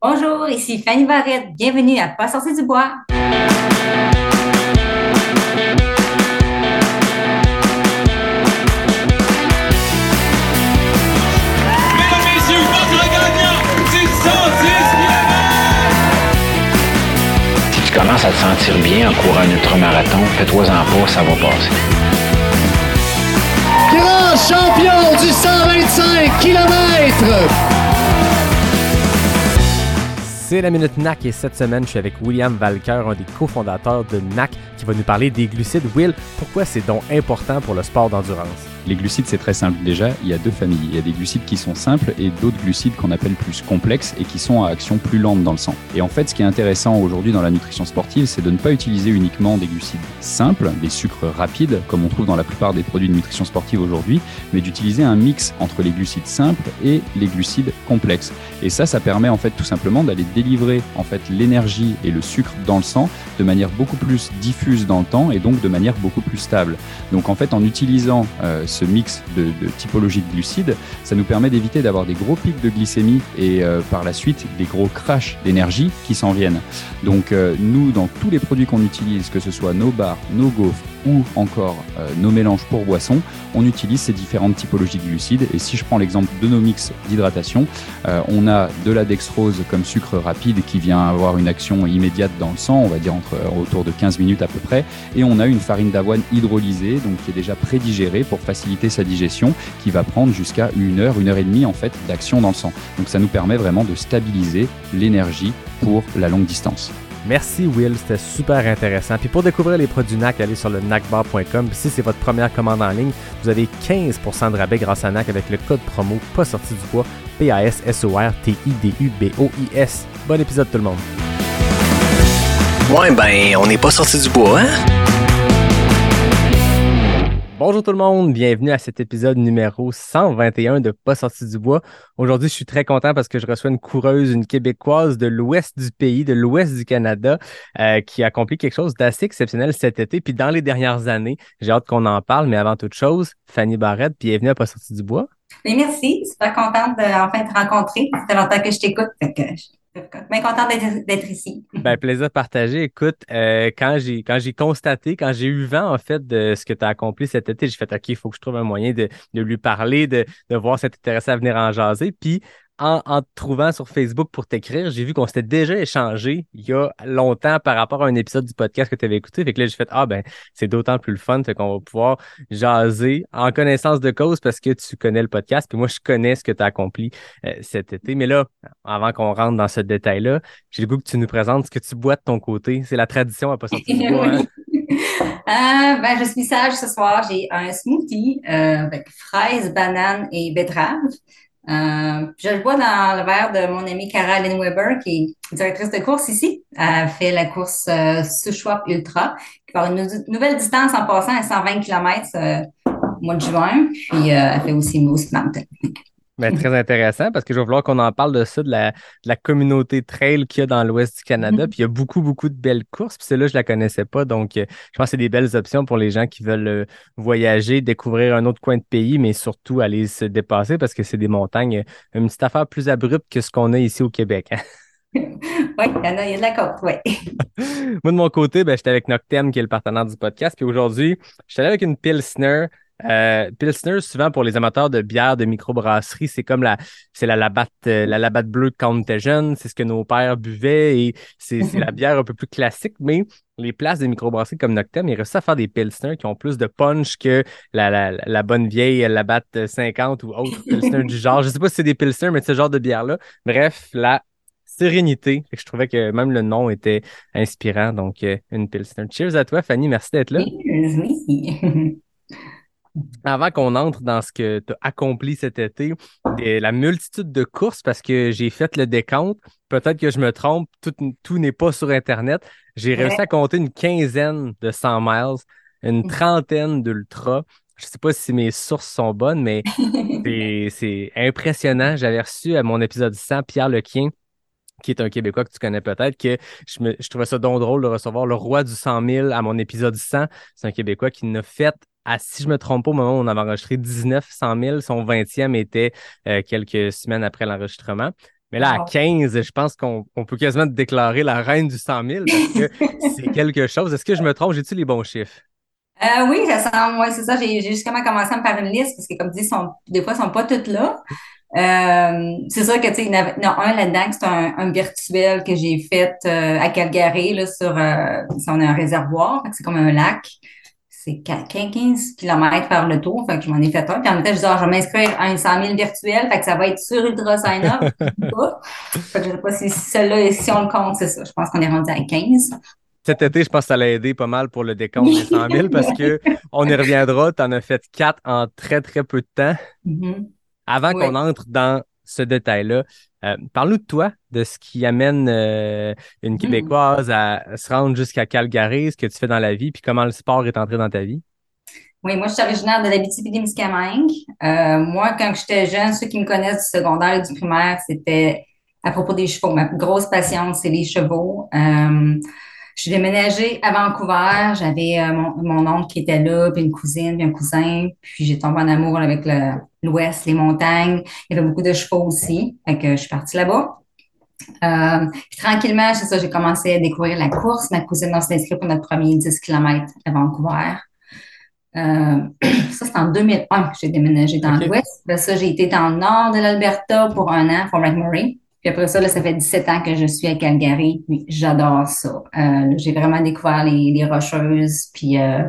Bonjour, ici Fanny Barrette. Bienvenue à Pas sortir du bois. Mesdames, messieurs, votre gagnant, 610 Si tu commences à te sentir bien en courant un ultramarathon, fais-toi-en pas, ça va passer. Grand champion du 125 km. C'est la Minute NAC et cette semaine, je suis avec William Valker, un des cofondateurs de NAC, qui va nous parler des glucides. Will, pourquoi c'est donc important pour le sport d'endurance? Les glucides, c'est très simple. Déjà, il y a deux familles. Il y a des glucides qui sont simples et d'autres glucides qu'on appelle plus complexes et qui sont à action plus lente dans le sang. Et en fait, ce qui est intéressant aujourd'hui dans la nutrition sportive, c'est de ne pas utiliser uniquement des glucides simples, des sucres rapides, comme on trouve dans la plupart des produits de nutrition sportive aujourd'hui, mais d'utiliser un mix entre les glucides simples et les glucides complexes. Et ça, ça permet en fait tout simplement d'aller délivrer en fait l'énergie et le sucre dans le sang de manière beaucoup plus diffuse dans le temps et donc de manière beaucoup plus stable. Donc en fait, en utilisant euh, ce mix de, typologie de glucides, ça nous permet d'éviter d'avoir des gros pics de glycémie et euh, par la suite des gros crashs d'énergie qui s'en viennent. Donc euh, nous, dans tous les produits qu'on utilise, que ce soit nos bars, nos gaufres ou encore euh, nos mélanges pour boissons, on utilise ces différentes typologies de glucides. Et si je prends l'exemple de nos mix d'hydratation, euh, on a de la dextrose comme sucre rapide qui vient avoir une action immédiate dans le sang, on va dire entre euh, autour de 15 minutes à peu près, et on a une farine d'avoine hydrolysée, donc qui est déjà prédigérée pour faciliter sa digestion, qui va prendre jusqu'à une heure, une heure et demie en fait d'action dans le sang. Donc ça nous permet vraiment de stabiliser l'énergie pour la longue distance. Merci Will, c'était super intéressant. Puis pour découvrir les produits NAC, allez sur le nacbar.com. Puis si c'est votre première commande en ligne, vous avez 15% de rabais grâce à NAC avec le code promo pas sorti du bois P-A-S-S-O-R-T-I-D-U-B-O-I-S. Bon épisode tout le monde. Ouais, ben, on n'est pas sorti du bois, hein? Bonjour tout le monde, bienvenue à cet épisode numéro 121 de Pas sorti du bois. Aujourd'hui, je suis très content parce que je reçois une coureuse, une québécoise de l'ouest du pays, de l'ouest du Canada, euh, qui a accompli quelque chose d'assez exceptionnel cet été, puis dans les dernières années. J'ai hâte qu'on en parle, mais avant toute chose, Fanny Barrette, bienvenue à Pas sorti du bois. Merci, super contente de te rencontrer. Ça fait longtemps que je t'écoute, bien contente d'être ici. Ben, plaisir partagé. Écoute, euh, quand j'ai quand j'ai constaté, quand j'ai eu vent en fait de ce que tu as accompli cet été, j'ai fait OK, il faut que je trouve un moyen de, de lui parler, de, de voir si intéressé à venir en jaser. Puis en, te trouvant sur Facebook pour t'écrire, j'ai vu qu'on s'était déjà échangé il y a longtemps par rapport à un épisode du podcast que tu avais écouté. Fait que là, j'ai fait Ah ben, c'est d'autant plus le fun. Fait qu'on va pouvoir jaser en connaissance de cause parce que tu connais le podcast. Puis moi, je connais ce que tu as accompli euh, cet été. Mais là, avant qu'on rentre dans ce détail-là, j'ai le goût que tu nous présentes ce que tu bois de ton côté. C'est la tradition à pas sortir. Hein? Euh, ben, je suis sage ce soir. J'ai un smoothie euh, avec fraises, bananes et betteraves. Euh, je le bois dans le verre de mon amie Cara Lynn Weber, qui est directrice de course ici. Elle fait la course euh, Ultra, qui va une nou- nouvelle distance en passant à 120 km euh, au mois de juin. Puis euh, elle fait aussi Moose Mountain. Ben, très intéressant parce que je vais vouloir qu'on en parle de ça, de la, de la communauté trail qu'il y a dans l'ouest du Canada. Mhm. Puis il y a beaucoup, beaucoup de belles courses. Puis celle-là, je la connaissais pas. Donc, euh, je pense que c'est des belles options pour les gens qui veulent euh, voyager, découvrir un autre coin de pays, mais surtout aller se dépasser parce que c'est des montagnes, une petite affaire plus abrupte que ce qu'on a ici au Québec. hein. Oui, il y en a, il y a de la côte, oui. Moi, de mon côté, ben, j'étais avec Noctem, qui est le partenaire du podcast. Puis aujourd'hui, j'étais allé avec une Pilsner. Euh, Pilsner, souvent pour les amateurs de bière de microbrasserie, c'est comme la, c'est la Labatt, euh, la Labatt bleue quand on était jeune. C'est ce que nos pères buvaient et c'est, c'est la bière un peu plus classique. Mais les places de microbrasserie comme Noctem, ils réussissent à faire des Pilsner qui ont plus de punch que la, la, la bonne vieille Labatt 50 ou autre Pilsner du genre. Je sais pas si c'est des Pilsner, mais ce genre de bière-là. Bref, la sérénité. Je trouvais que même le nom était inspirant. Donc, euh, une Pilsner. Cheers à toi, Fanny. Merci d'être là. Oui. Avant qu'on entre dans ce que tu as accompli cet été, la multitude de courses, parce que j'ai fait le décompte, peut-être que je me trompe, tout, tout n'est pas sur Internet. J'ai Ouais. réussi à compter une quinzaine de 100 miles, une trentaine d'ultras. Je sais pas si mes sources sont bonnes, mais c'est- c'est impressionnant. J'avais reçu à mon épisode 100 Pierre Lequien, qui est un Québécois que tu connais peut-être, que je, me, je trouvais ça donc drôle de recevoir le roi du 100 000 à mon épisode 100. C'est un Québécois qui n'a fait, à, si je me trompe pas, au moment où on avait enregistré 19 100 000, son 20e était euh, quelques semaines après l'enregistrement. Mais là, à Wow. 15, je pense qu'on on peut quasiment te déclarer la reine du 100 000 parce que c'est quelque chose. Est-ce que je me trompe? J'ai-tu les bons chiffres? Euh, oui, ça semble, ouais, c'est ça. J'ai justement commencé à me faire une liste parce que, comme dit, sont, des fois, ils sont pas toutes là. Euh, c'est sûr que, tu sais, il y en a un là-dedans, c'est un, un virtuel que j'ai fait euh, à Calgary, là, sur, si on a un réservoir, c'est comme un lac. C'est 15 km par le tour, fait que je m'en ai fait un. Puis en même temps, je dis, ah, je vais m'inscrire à un 100 000 virtuel, fait que ça va être sur Ultra Sign Up. je sais pas. Fait que je sais pas si celle-là, si on le compte, c'est ça. Je pense qu'on est rendu à 15. Cet été, je pense que ça l'a aidé pas mal pour le décompte des 100 000 parce que on y reviendra. Tu en as fait quatre en très, très peu de temps. Mhm. Avant Oui. qu'on entre dans ce détail-là, euh, parle-nous de toi, de ce qui amène euh, une Mm. Québécoise à se rendre jusqu'à Calgary, ce que tu fais dans la vie, puis comment le sport est entré dans ta vie. Oui, moi, je suis originaire de l'Abitibi-Témiscamingue. Euh, moi, quand j'étais jeune, ceux qui me connaissent du secondaire et du primaire, c'était à propos des chevaux. Ma grosse passion, c'est les chevaux. Je suis déménagée à Vancouver. J'avais euh, mon, mon oncle qui était là, puis une cousine, puis un cousin. Puis j'ai tombé en amour avec le- l'Ouest, les montagnes. Il y avait beaucoup de chevaux aussi. Fait que je suis partie là-bas. Euh, puis tranquillement, c'est ça, j'ai commencé à découvrir la course. Ma cousine m'a inscrite pour notre premier 10 km à Vancouver. Euh, ça, c'est en 2001 que j'ai déménagé dans l'Ouest. Ça, j'ai été dans le nord de l'Alberta pour un an, pour McMurray. Puis après ça, là, ça fait 17 ans que je suis à Calgary. Puis j'adore ça. Euh, j'ai vraiment découvert les, les rocheuses. Puis euh,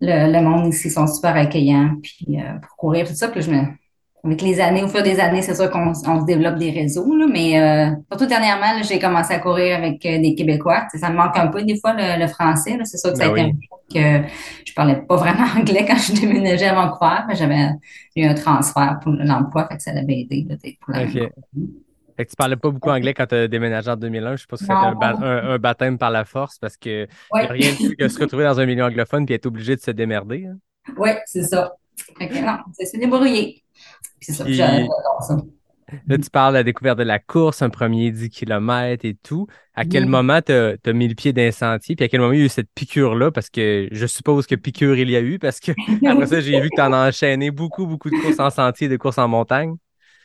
le, le monde ici sont super accueillants. Puis euh, pour courir, tout ça. Puis je me, avec les années, au fur des années, c'est sûr qu'on on se développe des réseaux, là, mais euh, surtout dernièrement, là, j'ai commencé à courir avec euh, des Québécois. Ça me manque un peu des fois le, le français. C'est sûr que ça a Ben été un que je parlais pas vraiment anglais quand je déménageais à Vancouver, mais j'avais eu un transfert pour l'emploi, fait que ça l'avait aidé là, pour la Ok. Fait que tu parlais pas beaucoup anglais quand tu as déménagé en 2001. Je suppose que c'était un, ba- un- un baptême par la force parce que Ouais. rien de plus que se retrouver dans un milieu anglophone puis être obligé de se démerder. hein. Oui, c'est ça. Fait que non, c'est se débrouiller. Puis c'est ça, Puis- j'adore ça. Là, tu parles de la découverte de la course, un premier 10 km et tout. À quel moment tu as, mis le pied dans un sentier? Puis à quel moment il y a eu cette piqûre-là? Parce que je suppose que piqûre il y a eu, parce que après ça, j'ai vu que tu en as enchaîné beaucoup, beaucoup de courses en sentier, de courses en montagne.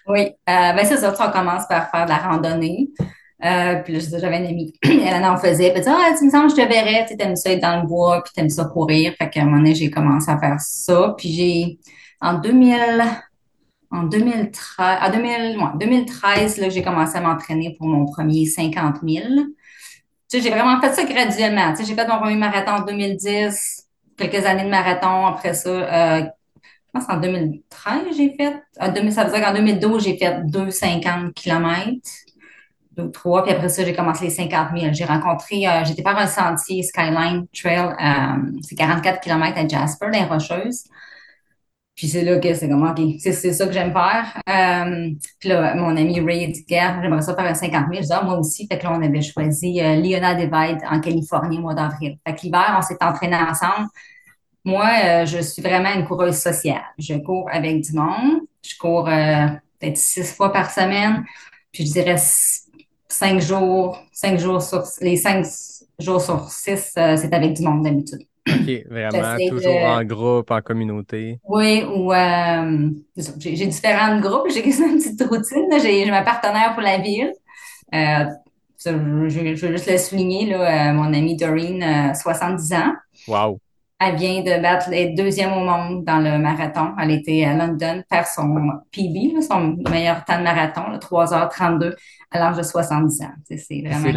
Oui, euh, ben c'est ça, tu sais, on commence par faire de la randonnée. Euh, puis là, j'avais une amie, elle en faisait. Puis elle dit, ah, tu me sembles, je te verrais, tu t'aimes ça être dans le bois, puis t'aimes ça courir. Fait qu'à un moment donné, j'ai commencé à faire ça. Puis j'ai, en 2000, en 2013, en 2000, ouais, 2013, là, j'ai commencé à m'entraîner pour mon premier 50 000. Tu sais, j'ai vraiment fait ça graduellement. Tu sais, j'ai fait mon premier marathon en 2010, quelques années de marathon. Après ça, euh, pense qu'en 2013, j'ai fait, en 2000, ça veut dire qu'en 2012, j'ai fait 2,50 km, deux, trois, puis après ça, j'ai commencé les 50 000. J'ai rencontré, euh, j'étais faire un sentier Skyline Trail, euh, c'est 44 km à Jasper, les Rocheuses. Puis c'est là que c'est comme, OK, c'est ça que j'aime faire. Euh, puis là, mon ami Ray dit, j'aimerais ça faire un 50 000. Je ah, moi aussi. Fait que là, on avait choisi euh, Divide en Californie au mois d'avril. Fait que l'hiver, on s'est entraînés ensemble. Moi, euh, je suis vraiment une coureuse sociale. Je cours avec du monde. Je cours euh, peut-être six fois par semaine. Puis je dirais cinq jours, cinq jours sur les cinq jours sur six, euh, c'est avec du monde d'habitude. OK, vraiment, toujours de- en groupe, en communauté. Oui, ou euh, j'ai différents groupes, j'ai une petite routine. J'ai ma partenaire pour la ville. Euh, je, je- veux juste le souligner, là, mon amie Doreen, euh, 70 ans. Wow. Elle vient de battre les deuxième au monde dans le marathon. Elle était à London faire son PB, son meilleur temps de marathon, là, 3h32 à l'âge de 70 ans. C'est vraiment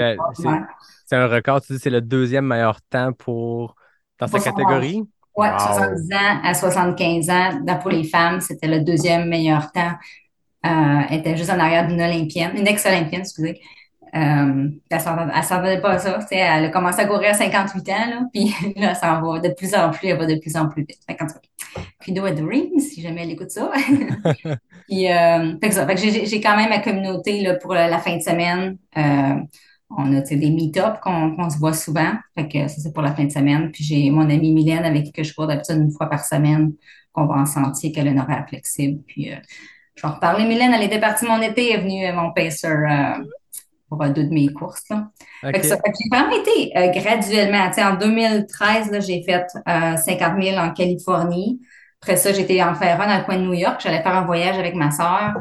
C'est un record, tu dis, c'est le deuxième meilleur temps pour dans sa Pour son catégorie? Wow. 70 ans à 75 ans. Dans- Pour les femmes, c'était le deuxième meilleur temps. Euh, elle était juste en arrière d'une Olympienne, une ex-Olympienne, excusez. Euh, elle s'en elle s'en pas à ça. Elle a commencé à courir à 58 ans, là, puis là, ça en va de plus en plus, elle va de plus en plus vite. Fait kudo à Doreen, si jamais elle écoute ça. puis, euh, fait que ça. Fait que j'ai quand même ma communauté là, pour la fin de semaine. Euh, on a des meet-ups qu'on se voit souvent. Fait que ça, c'est pour la fin de semaine. Puis j'ai mon amie Mylène avec qui je cours d'habitude une fois par semaine, qu'on va en sentier, qu'elle a un horaire flexible. Puis euh, je vais en reparler. Mylène, elle était partie mon été, elle est venue euh, mon pacer euh, pour euh, deux de mes courses. Là. Fait OK. que ça, fait que j'ai vraiment été euh, graduellement. En 2013, là, j'ai fait euh, 50 000 en Californie. Après ça, j'étais en faire un dans le coin de New York. J'allais faire un voyage avec ma sœur.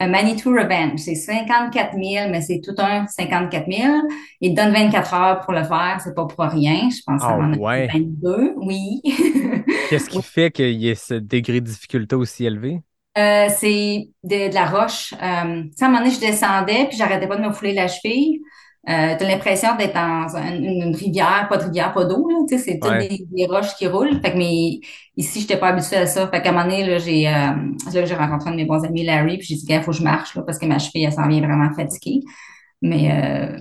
un Manitou Revenge. C'est 54 000, mais c'est tout un 54 000. Il te donne 24 heures pour le faire, c'est pas pour rien. Je pense a ouais. pris 22, oui. Qu'est-ce qui fait qu'il y ait ce degré de difficulté aussi élevé? Euh, c'est de, de la roche. Euh, à un moment donné, je descendais, puis j'arrêtais pas de me fouler la cheville. Euh, t'as l'impression d'être dans un- une, une rivière, pas de rivière, pas d'eau, là. C'est toutes Ouais. des, des roches qui roulent. Fait que, mais ici, j'étais pas habituée à ça. Fait qu'à un moment donné, là, j'ai, euh, là, j'ai rencontré un de mes bons amis, Larry, puis j'ai dit, il faut que je marche, là, parce que ma cheville, elle s'en vient vraiment fatiguée. Mais, euh,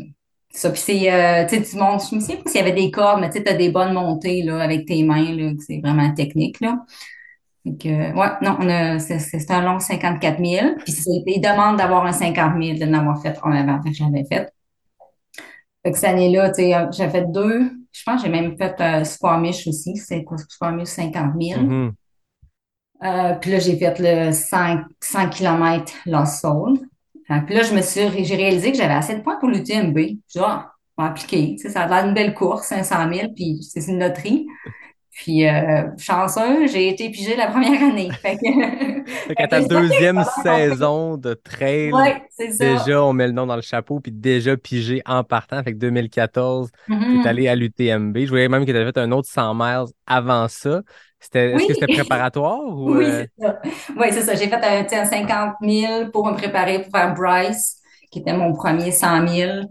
ça, puis c'est, euh, tu sais, tu montes, je me souviens pas s'il y avait des cordes, mais tu sais, t'as des bonnes montées, là, avec tes mains, là, c'est vraiment technique, là. Fait que, ouais, non, on a, c'est, un long 54 000. Puis ils demandent d'avoir un 50 000, de n'avoir fait un avant, fait que je l'avais fait. Fait que cette année-là, tu sais, euh, j'ai fait deux. Je pense que j'ai même fait euh, Squamish aussi. C'est quoi, Squamish 50 000. Mhm. Euh, puis là, j'ai fait le 5, 100 km Lost Soul. Euh, puis là, je me suis, j'ai réalisé que j'avais assez de points pour l'UTMB. Je dis, ah, on va appliquer. Tu sais, ça a l'air d'une belle course, 500 000, puis c'est une loterie. Puis, euh, chanceux, j'ai été pigée la première année. Fait que, Fait qu'à ta deuxième saison de trail, ouais, ça. déjà, on met le nom dans le chapeau, puis déjà pigé en partant. Fait que 2014, Mhm. t'es allé à l'UTMB. Je voyais même que t'avais fait un autre 100 miles avant ça. C'était, est-ce Oui. que c'était préparatoire ou Oui, euh, c'est ça. Oui, c'est ça. J'ai fait tu un 50 000 pour me préparer pour faire Bryce, qui était mon premier 100 000.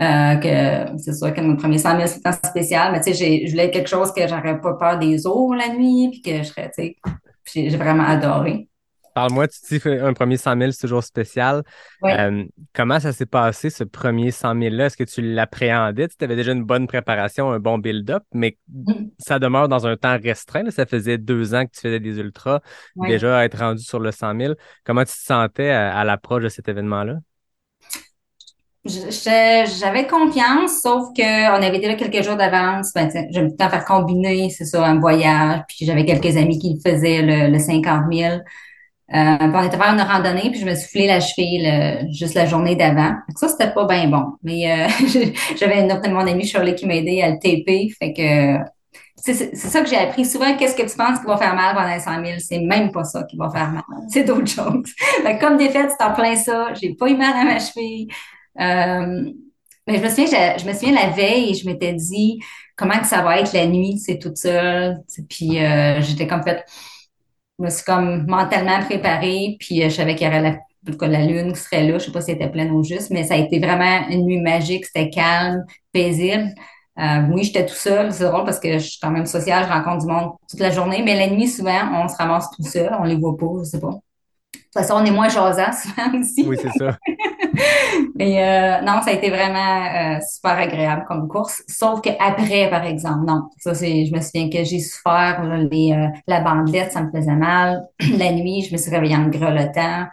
Euh, que c'est sûr que mon premier 100 000, c'était un spécial, mais tu sais, je voulais quelque chose que j'aurais pas peur des eaux la nuit, puis que je serais, tu sais, j'ai vraiment adoré. Parle-moi, tu dis un premier 100 000, c'est toujours spécial. Ouais. Euh, comment ça s'est passé, ce premier 100 000-là? Est-ce que tu l'appréhendais? Tu avais déjà une bonne préparation, un bon build-up, mais Mhm. ça demeure dans un temps restreint. là. Ça faisait deux ans que tu faisais des ultras, Ouais. déjà à être rendu sur le 100 000. Comment tu te sentais à, à l'approche de cet événement-là? J'avais confiance, sauf que on avait déjà quelques jours d'avance. Ben, j'aime tout le temps faire combiner, c'est ça, un voyage. Puis j'avais quelques amis qui faisaient, le, le 50 000. Euh, on était faire une randonnée, puis je me foulé la cheville le- juste la journée d'avant. Ça, c'était pas bien bon. Mais euh, j'avais une autre de mon amie Shirley qui m'a aidé à le taper. Fait que c'est ça que j'ai appris. Souvent, qu'est-ce que tu penses qui va faire mal pendant les 100 000? C'est même pas ça qui va faire mal. C'est d'autres choses. Comme défaite, c'est en plein ça. J'ai pas eu mal à ma cheville. Euh, mais je me souviens, je, je me souviens la veille, je m'étais dit comment que ça va être la nuit, c'est toute seule. Puis euh, j'étais comme fait, je me suis comme mentalement préparée, puis euh, je savais qu'il y aurait la, que la lune qui serait là. Je sais pas si elle était pleine ou juste, mais ça a été vraiment une nuit magique. C'était calme, paisible. Euh, oui, j'étais tout seul. C'est drôle parce que je suis quand même sociale, je rencontre du monde toute la journée, mais la nuit, souvent, on se ramasse tout seul, on les voit pas, je sais pas. De toute façon, on est moins jasant souvent aussi. Oui, c'est ça. Mais euh, non, ça a été vraiment euh, super agréable comme course. Sauf qu'après, par exemple, non. Ça, c'est, je me souviens que j'ai souffert là, les, euh, la bandelette, ça me faisait mal. La nuit, je me suis réveillée en grelottant.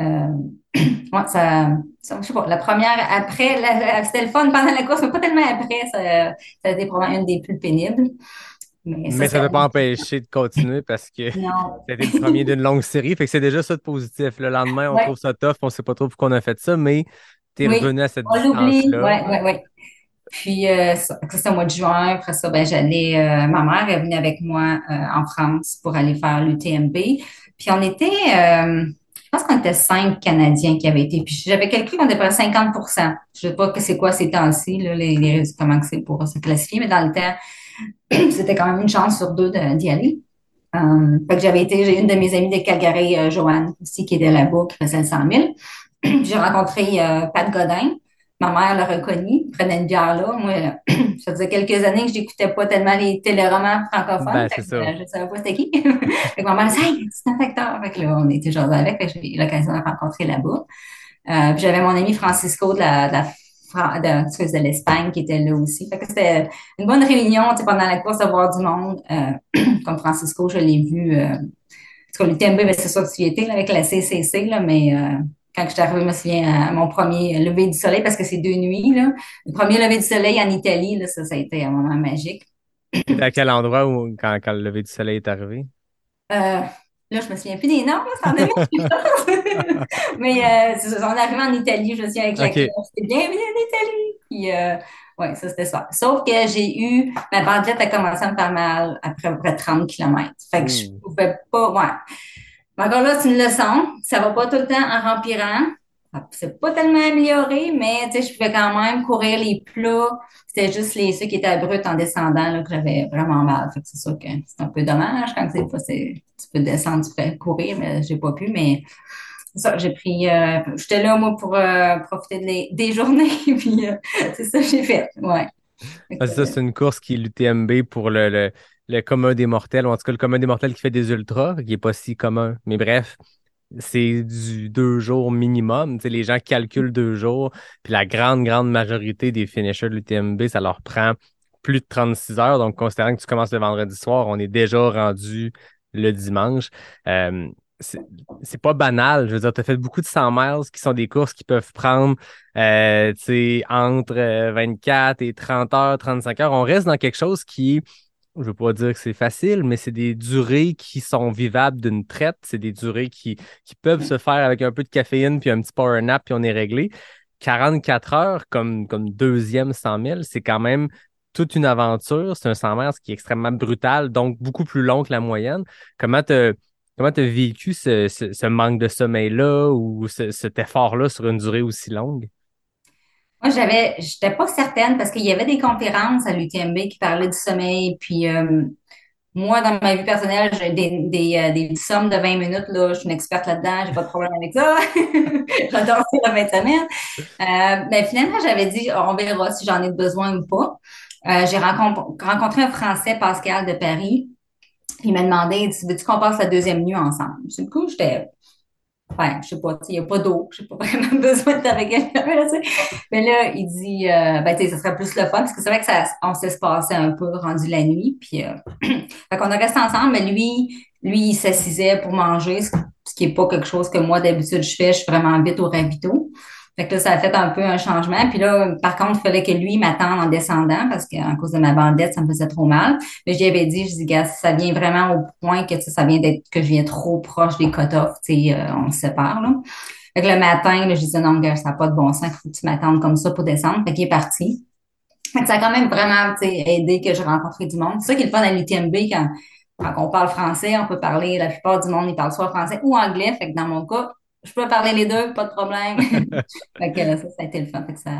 Euh, ouais, ça, je sais pas, la première, après, c'était le fun pendant la course, mais pas tellement après. Ça, ça a été probablement une des plus pénibles. Mais Mais ça ne t'a pas empêché de continuer parce que c'était le premier d'une longue série. Fait que c'est déjà ça de positif. Le lendemain, on Ouais. trouve ça tough, on sait pas trop pourquoi on a fait ça, mais t'es Oui. revenu à cette On l'oublie, distance-là. ouais, ouais, ouais. Puis euh, ça, c'était au mois de juin. Après ça, ben j'allais. euh, ma mère est venue avec moi euh, en France pour aller faire l'UTMB. Puis on était, je pense qu'on était cinq Canadiens qui avaient été. Puis j'avais calculé qu'on était à 50% Je sais pas que c'est quoi ces temps-ci, là, les, les comment c'est pour se classifier, mais dans le temps, c'était quand même une chance sur deux de- d'y aller. Euh, fait que j'avais été, j'ai une de mes amies de Calgary, euh, Joanne, aussi, qui était là-bas, qui faisait le 100 000. J'ai rencontré euh, Pat Godin. Ma mère l'a reconnu, prenait une bière là. Moi, ça faisait quelques années que j'écoutais pas tellement les téléromans francophones. Ben, Fait que, ça. je savais pas c'était qui. fait que ma mère hey, c'est un acteur. Fait que là, on était genre avec. J'ai eu l'occasion de le rencontrer là-bas. Euh, puis j'avais mon ami Francisco de la, de la de, de l'Espagne qui était là aussi. Fait que c'était une bonne réunion, pendant la course, de voir du monde. Euh, comme Francisco, je l'ai vu, euh, parce que l'UTMB, ben, c'est sûr que tu y étais, là, avec la CCC, là, mais, euh, quand je suis arrivée, je me souviens à mon premier lever du soleil, parce que c'est deux nuits, là. Le premier lever du soleil en Italie, là, ça, ça a été un moment magique. À quel endroit où, quand, quand le lever du soleil est arrivé? Euh, là, je me souviens plus des noms, là, ça en avait Mais euh, c'est on est arrivé en Italie, je me souviens avec la Ok. cloche. C'était bienvenue en Italie. Puis, euh, ouais, ça, c'était ça. Sauf que j'ai eu, ma bandelette a commencé à me faire mal après à peu près 30 km. Fait que je pouvais pas, ouais. Encore là, c'est une leçon. Ça va pas tout le temps en remplirant. Ah, C'est pas tellement amélioré, mais tu sais, je pouvais quand même courir les plats. C'était juste les ceux qui étaient bruts en descendant là, que j'avais vraiment mal. Fait que c'est sûr que c'est un peu dommage quand c'est pas, c'est, tu peux descendre, tu peux courir, mais j'ai pas pu. Mais c'est ça, j'ai pris. euh, j'étais là moi pour euh, profiter de les- des journées, puis euh, c'est ça que j'ai fait. Ouais. Ah, ça, c'est une course qui est l'UTMB pour le, le, le commun des mortels, ou en tout cas le commun des mortels qui fait des ultras, qui est pas si commun. Mais bref, c'est du deux jours minimum. Les gens calculent deux jours, puis la grande, grande majorité des finishers de l'UTMB, ça leur prend plus de 36 heures. Donc, considérant que tu commences le vendredi soir, on est déjà rendu le dimanche. Euh, c'est pas banal. Je veux dire, tu as fait beaucoup de 100 miles qui sont des courses qui peuvent prendre euh, entre euh, 24 et 30 heures, 35 heures. On reste dans quelque chose qui, je veux pas dire que c'est facile, mais c'est des durées qui sont vivables d'une traite. C'est des durées qui, peuvent se faire avec un peu de caféine puis un petit power nap puis on est réglé. 44 heures comme, deuxième 100 000, c'est quand même toute une aventure. C'est un 100 miles qui est extrêmement brutal, donc beaucoup plus long que la moyenne. Comment tu Comment tu as vécu ce, ce- manque de sommeil-là ou ce- cet effort-là sur une durée aussi longue? Moi, j'avais, j'étais pas certaine parce qu'il y avait des conférences à l'UTMB qui parlaient du sommeil. Puis euh, moi, dans ma vie personnelle, j'ai des, des, euh, des sommes de 20 minutes. Là, je suis une experte là-dedans, j'ai pas de problème avec ça. J'adore ça la fin de semaine. Euh, ben, finalement, j'avais dit, on verra si j'en ai besoin ou pas. Euh, j'ai rencontré, un Français, Pascal de Paris. Il m'a demandé, veux-tu qu'on passe la deuxième nuit ensemble? Du coup, j'étais Enfin, je sais pas, il n'y a pas d'eau. Je n'ai pas vraiment besoin d'être avec quelqu'un. Mais là, il dit, euh, ben, tu sais, ça serait plus le fun, parce que c'est vrai que ça, on s'espaçait un peu rendu la nuit, puis, euh, fait qu'on a resté ensemble, mais lui, lui, il s'assisait pour manger, ce qui est pas quelque chose que moi, d'habitude, je fais. Je suis vraiment vite au ravito. Fait que là, ça a fait un peu un changement. Puis là, par contre, il fallait que lui m'attende en descendant parce qu'à cause de ma bandette, ça me faisait trop mal. Mais j'y avais dit, je dis, gars, ça vient vraiment au point que ça vient d'être que je viens trop proche des cut-offs, tu sais, euh, on se sépare, là. Fait que le matin, là, je disais, non, gars, ça n'a pas de bon sens, faut que tu m'attendes comme ça pour descendre. Fait qu'il est parti. Fait que ça a quand même vraiment, aidé que j'ai rencontré du monde. C'est ça qui est le fun à l'UTMB quand, quand on parle français, on peut parler, la plupart du monde, ils parlent soit français ou anglais. Fait que dans mon cas, je peux parler les deux, pas de problème. fait que ça, ça a été le fun. Fait que ça...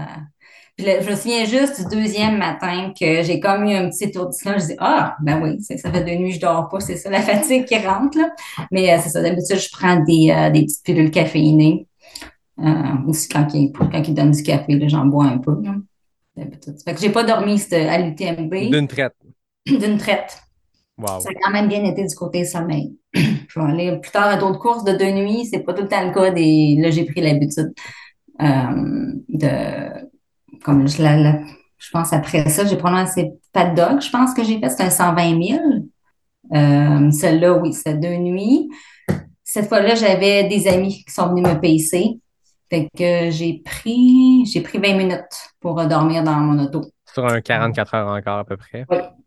Puis là, je me souviens juste du deuxième matin que j'ai comme eu un petit étourdissement. Je dis, ah, ben oui, ça fait deux nuits que je dors pas, c'est ça, la fatigue qui rentre, là. Mais euh, c'est ça, d'habitude, je prends des, euh, des petites pilules caféinées. Euh, aussi, quand il, quand il donne du café, j'en bois un peu, là. D'habitude. Fait que j'ai pas dormi à l'UTMB D'une traite. d'une traite. Wow. Ça a quand même bien été du côté sommeil. Je vais aller plus tard à d'autres courses de deux nuits. C'est pas tout le temps le cas des. Là, j'ai pris l'habitude euh, de. Comme je, la, la- je pense après ça, j'ai probablement c'est Pat Dog, je pense que j'ai fait, c'est un 120 000. Euh, celle-là, oui, c'est deux nuits. Cette fois-là, j'avais des amis qui sont venus me pacer. Fait que j'ai pris, j'ai pris 20 minutes pour dormir dans mon auto. Sur un 44 heures encore à peu près.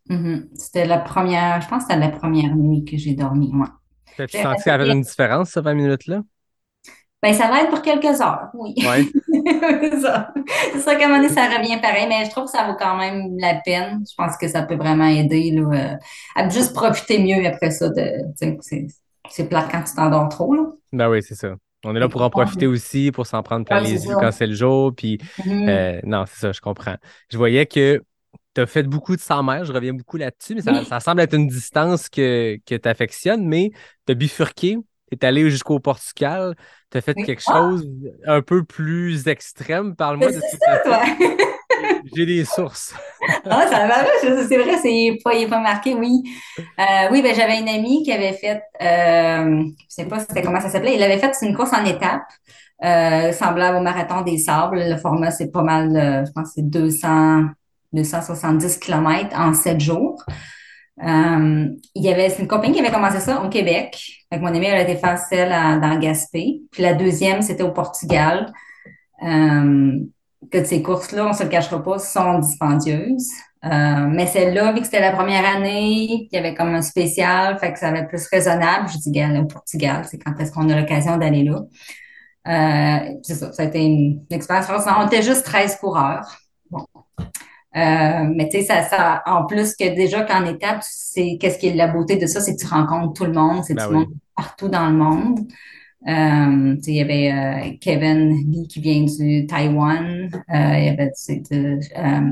Mhm. C'était la première, je pense que c'était la première nuit que j'ai dormi, ouais. Tu sens que ça avait une différence, ça, 20 minutes-là? Ben, ça va être pour quelques heures, oui. Ouais. c'est ça. C'est ça qu'à un moment donné, ça revient pareil, mais je trouve que ça vaut quand même la peine. Je pense que ça peut vraiment aider, là, euh, à juste profiter mieux après ça de, c'est, c'est plate quand tu t'endors trop, là. Ben oui, c'est ça. On est là pour en profiter aussi, pour s'en prendre plein Ouais, les yeux quand c'est le jour. Puis, Mhm. euh, non, c'est ça, je comprends. Je voyais que tu as fait beaucoup de 100 mètres, je reviens beaucoup là-dessus, mais ça, Oui. ça semble être une distance que, que tu affectionnes, mais tu as bifurqué, tu es allé jusqu'au Portugal, tu as fait Oui. quelque Ah! chose un peu plus extrême. Parle-moi de ce que ça, tu toi. J'ai des sources. Ah, ça va, c'est vrai, c'est pas, il est pas marqué, oui. Euh, oui, ben, j'avais une amie qui avait fait, euh, je sais pas c'était comment ça s'appelait, il avait fait une course en étapes, euh, semblable au marathon des sables. Le format, c'est pas mal, euh, je pense que c'est 200, 270 kilomètres en 7 jours. Euh, il y avait, c'est une compagnie qui avait commencé ça au Québec. Fait que mon amie, elle a été faire celle dans Gaspé. Puis la deuxième, c'était au Portugal. Euh, que ces courses-là, on se le cachera pas, sont dispendieuses. Euh, mais celle-là, vu que c'était la première année, il y avait comme un spécial, fait que ça va être plus raisonnable. Je dis, gars, au Portugal, c'est quand est-ce qu'on a l'occasion d'aller là? Euh, c'est ça, ça a été une, une expérience. On était juste 13 coureurs. Bon. Euh, mais tu sais, ça, ça, en plus que déjà qu'en étape, c'est qu'est-ce qui est la beauté de ça, c'est que tu rencontres tout le monde, c'est Ben tout le oui. monde partout dans le monde. Euh, tu sais, il y avait euh, Kevin Lee qui vient du Taïwan. Euh, il y avait de, euh,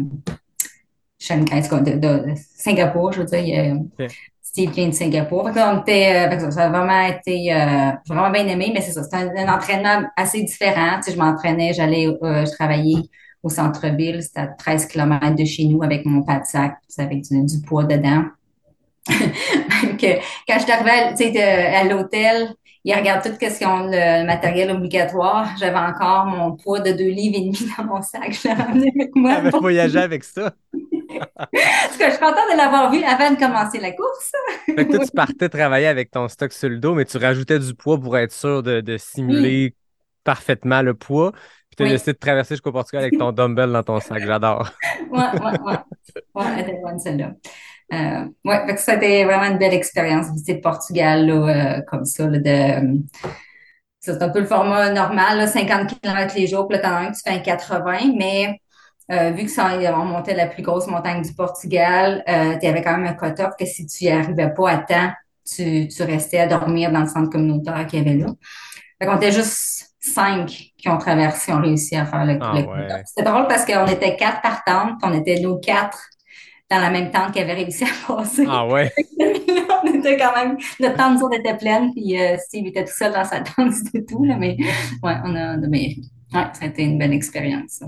de, de Singapour, je veux dire. il y a- Ok. Steve vient de Singapour. Était, euh, ça, a vraiment été, euh, vraiment bien aimé, mais c'est ça, c'était un, un entraînement assez différent. Tu sais, je m'entraînais, j'allais, euh, je travaillais au centre-ville, c'était à 13 km de chez nous avec mon pas de sac, tu avec du, du poids dedans. Même que quand je suis arrivée à, tu à l'hôtel, ils regardent tout ce qu'ils ont le matériel obligatoire. J'avais encore mon poids de deux livres et demi dans mon sac. Je l'ai ramené avec moi. T'avais voyagé avec ça. Parce que je suis contente de l'avoir vu avant de commencer la course. Fait que toi, tu partais travailler avec ton stock sur le dos, mais tu rajoutais du poids pour être sûr de, de simuler parfaitement le poids. Puis tu as Oui. décidé de traverser jusqu'au Portugal avec ton dumbbell dans ton sac. J'adore. Ouais, ouais, ouais. Ouais, elle était bonne celle-là. Euh, ouais, fait que ça a été vraiment une belle expérience, visiter le Portugal, là, euh, comme ça, là, de, c'est un peu le format normal, là, 50 km les jours, puis là, t'en as un que tu fais un 80, mais euh, vu que ça, on montait la plus grosse montagne du Portugal, euh, tu avais quand même un cut-off que si tu y arrivais pas à temps, tu, tu restais à dormir dans le centre communautaire qu'il y avait là. Fait qu'on était juste cinq qui ont traversé, ont réussi à faire le, Ah le ouais. C'était drôle parce qu'on était quatre par tente, puis on était nos quatre dans la même tente qui avaient réussi à passer. Ah ouais. on était quand même, notre tente nous était pleine, puis euh, Steve était tout seul dans sa tente, c'était tout, là, mais ouais, on a, bien- ouais, ça a été une belle expérience. ça.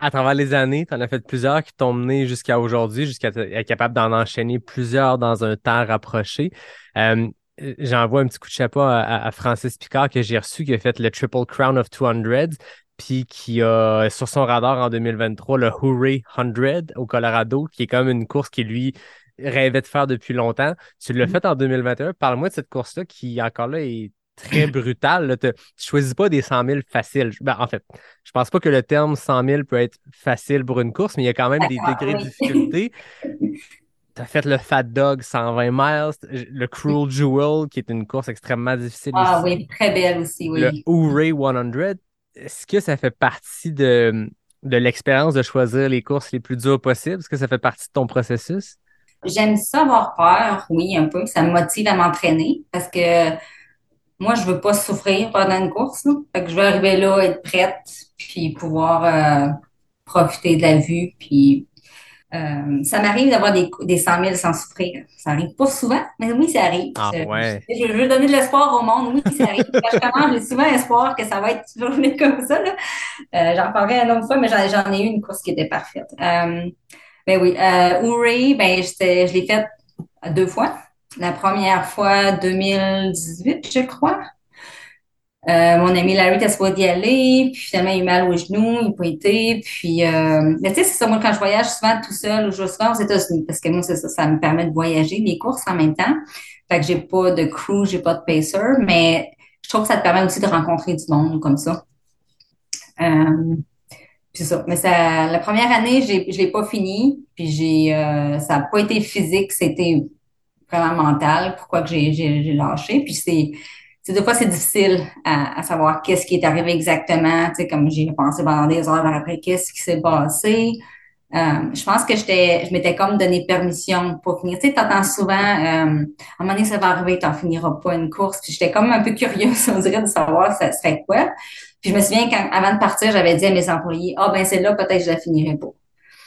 À travers les années, tu en as fait plusieurs qui t'ont mené jusqu'à aujourd'hui, jusqu'à être capable d'en enchaîner plusieurs dans un temps rapproché. Euh, J'envoie un petit coup de chapeau à, Francis Picard que j'ai reçu, qui a fait le Triple Crown of 200, puis qui a sur son radar en 2023 le Hooray 100 au Colorado, qui est comme une course qui lui rêvait de faire depuis longtemps. Tu l'as fait en 2021. Parle-moi de cette course-là qui, encore là, est très brutale. Tu choisis pas des 100 000 faciles. Ben, en fait, je pense pas que le terme 100 000 peut être facile pour une course, mais il y a quand même des degrés de difficulté. Tu as fait le Fat Dog 120 miles, le Cruel Jewel, qui est une course extrêmement difficile Ah aussi. oui, très belle aussi, oui. Le Hooray 100. Est-ce que ça fait partie de, de l'expérience de choisir les courses les plus dures possibles? Est-ce que ça fait partie de ton processus? J'aime ça avoir peur, oui, un peu. Ça me motive à m'entraîner parce que moi, je veux pas souffrir pendant une course. Là. Fait que je veux arriver là, être prête, puis pouvoir euh, profiter de la vue. Puis euh, ça m'arrive d'avoir des, des 100 000 sans souffrir. Ça arrive pas souvent, mais oui, ça arrive. Ah je, ouais. je, je veux donner de l'espoir au monde. Oui, ça arrive. J'ai souvent espoir que ça va être une journée comme ça. là. Euh, j'en parlerai une autre fois, mais j'en ai eu une course qui était parfaite. Euh, ben oui, euh, Ouray, ben je l'ai faite deux fois. La première fois, 2018, je crois. Euh, mon ami Larry était supposé y aller, puis finalement, il a eu mal au genou, il n'a pas été. Puis, euh, mais tu sais, c'est ça, moi, quand je voyage souvent tout seul, ou je vais souvent aux États-Unis, parce que moi, c'est ça, ça me permet de voyager, les courses en même temps. Fait que j'ai pas de crew, j'ai pas de pacer, mais je trouve que ça te permet aussi de rencontrer du monde comme ça. Euh, puis ça. Mais ça, la première année, j'ai, je l'ai pas fini, puis j'ai, euh, ça n'a pas été physique, c'était vraiment mental. Pourquoi que j'ai, j'ai, j'ai lâché? Puis c'est des fois c'est difficile à, à savoir qu'est-ce qui est arrivé exactement. Tu sais, comme j'ai pensé pendant des heures après, qu'est-ce qui s'est passé? Euh, je pense que j'étais, je m'étais comme donné permission pour finir. Tu sais, t'entends souvent, euh, à un moment donné, ça va arriver, t'en finiras pas une course. Puis j'étais comme un peu curieuse, on dirait, de savoir ça serait quoi. Puis je me souviens quand, avant de partir, j'avais dit à mes employés, ah ben celle-là, peut-être que je la finirai pas.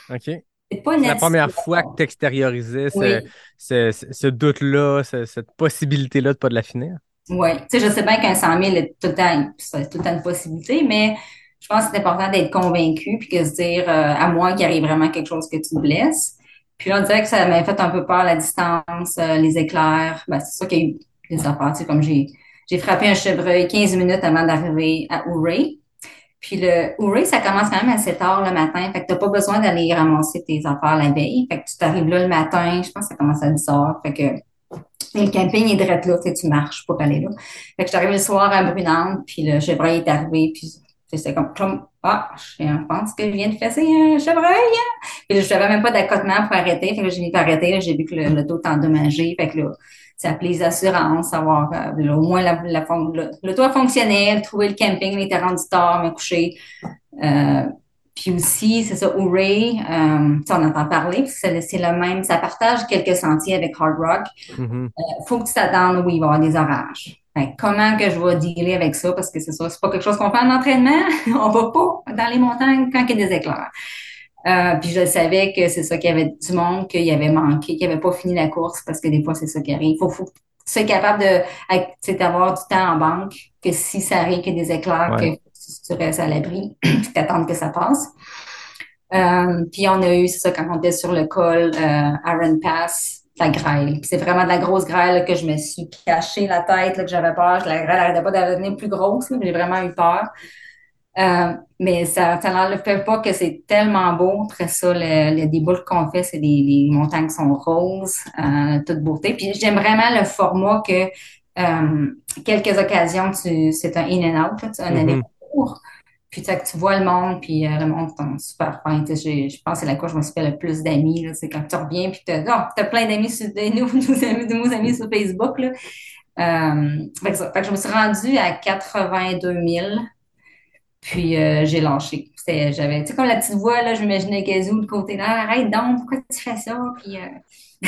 OK. C'est pas la première fois que tu extériorisais ce, Oui. ce, ce- ce doute-là, ce- cette possibilité-là de pas de la finir? Oui, tu sais, je sais bien qu'un 100 000 est tout c'est tout le une possibilité, mais je pense que c'est important d'être convaincu puis que se dire, euh, à moins qu'il arrive vraiment quelque chose que tu te blesses. Puis là, on dirait que ça m'a fait un peu peur, la distance, euh, les éclairs. Ben, c'est sûr qu'il y a eu des affaires, tu sais, comme j'ai, j'ai frappé un chevreuil 15 minutes avant d'arriver à Ouray. Puis le Ouray, ça commence quand même assez tard le matin, fait que t'as pas besoin d'aller ramasser tes affaires la veille. Fait que tu t'arrives là le matin, je pense que ça commence à 10 heures, fait que et le camping est direct là, tu marches pour aller là. Fait que arrivée le soir à Brunante, puis le chevreuil est arrivé, puis c'était comme, comme, ah, je pense que je viens de fesser un chevreuil. hein. Puis je n'avais même pas d'accotement pour arrêter, fait que j'ai mis pour arrêter, j'ai vu que le, le est endommagé, fait que là, ça appelé les assurances, savoir, euh, au moins la, la, fon- le, le toit fonctionnait, trouver le camping, il était rendu tard, me coucher. Euh, Puis aussi, c'est ça, Ouray, euh, on entend parler, puis c'est le même, ça partage quelques sentiers avec Hard Rock. Mhm. faut que tu t'attendes où il va y avoir des orages. Fait comment que je vais dealer avec ça? Parce que c'est ça, c'est pas quelque chose qu'on fait en entraînement. on va pas dans les montagnes quand il y a des éclairs. Euh, puis je savais que c'est ça qu'il y avait du monde, qu'il y avait manqué, qu'il avait pas fini la course, parce que des fois, c'est ça qui arrive. Faut, faut que tu sois capable de, d'avoir du temps en banque, que si ça arrive qu'il y a des éclairs, Ouais. que tu restes à l'abri, puis t'attends que ça passe. Euh, puis on a eu, c'est ça, quand on était sur le col euh, Iron Pass, la grêle. Puis c'est vraiment de la grosse grêle là, que je me suis caché la tête, là, que j'avais peur. La grêle n'arrêtait pas de devenir plus grosse, j'ai vraiment eu peur. Euh, mais ça, ça n'enlève pas que c'est tellement beau. Après ça, le, le déboule qu'on fait, c'est des montagnes qui sont roses, euh, toute beauté. Puis j'aime vraiment le format que euh, quelques occasions, tu, c'est un in and out, là, tu un Mhm. Puis tu vois le monde, puis euh, le monde est super fin. Je pense que c'est la course où je me suis fait le plus d'amis. C'est quand tu reviens, puis tu as, plein d'amis, sur, de nouveaux amis, amis sur Facebook. Là. Euh, je me suis rendue à 82 000. Puis euh, j'ai lâché. J'avais, tu sais, comme la petite voix, là, je m'imaginais Gazou de côté là, arrête donc, pourquoi tu fais ça? Puis, euh...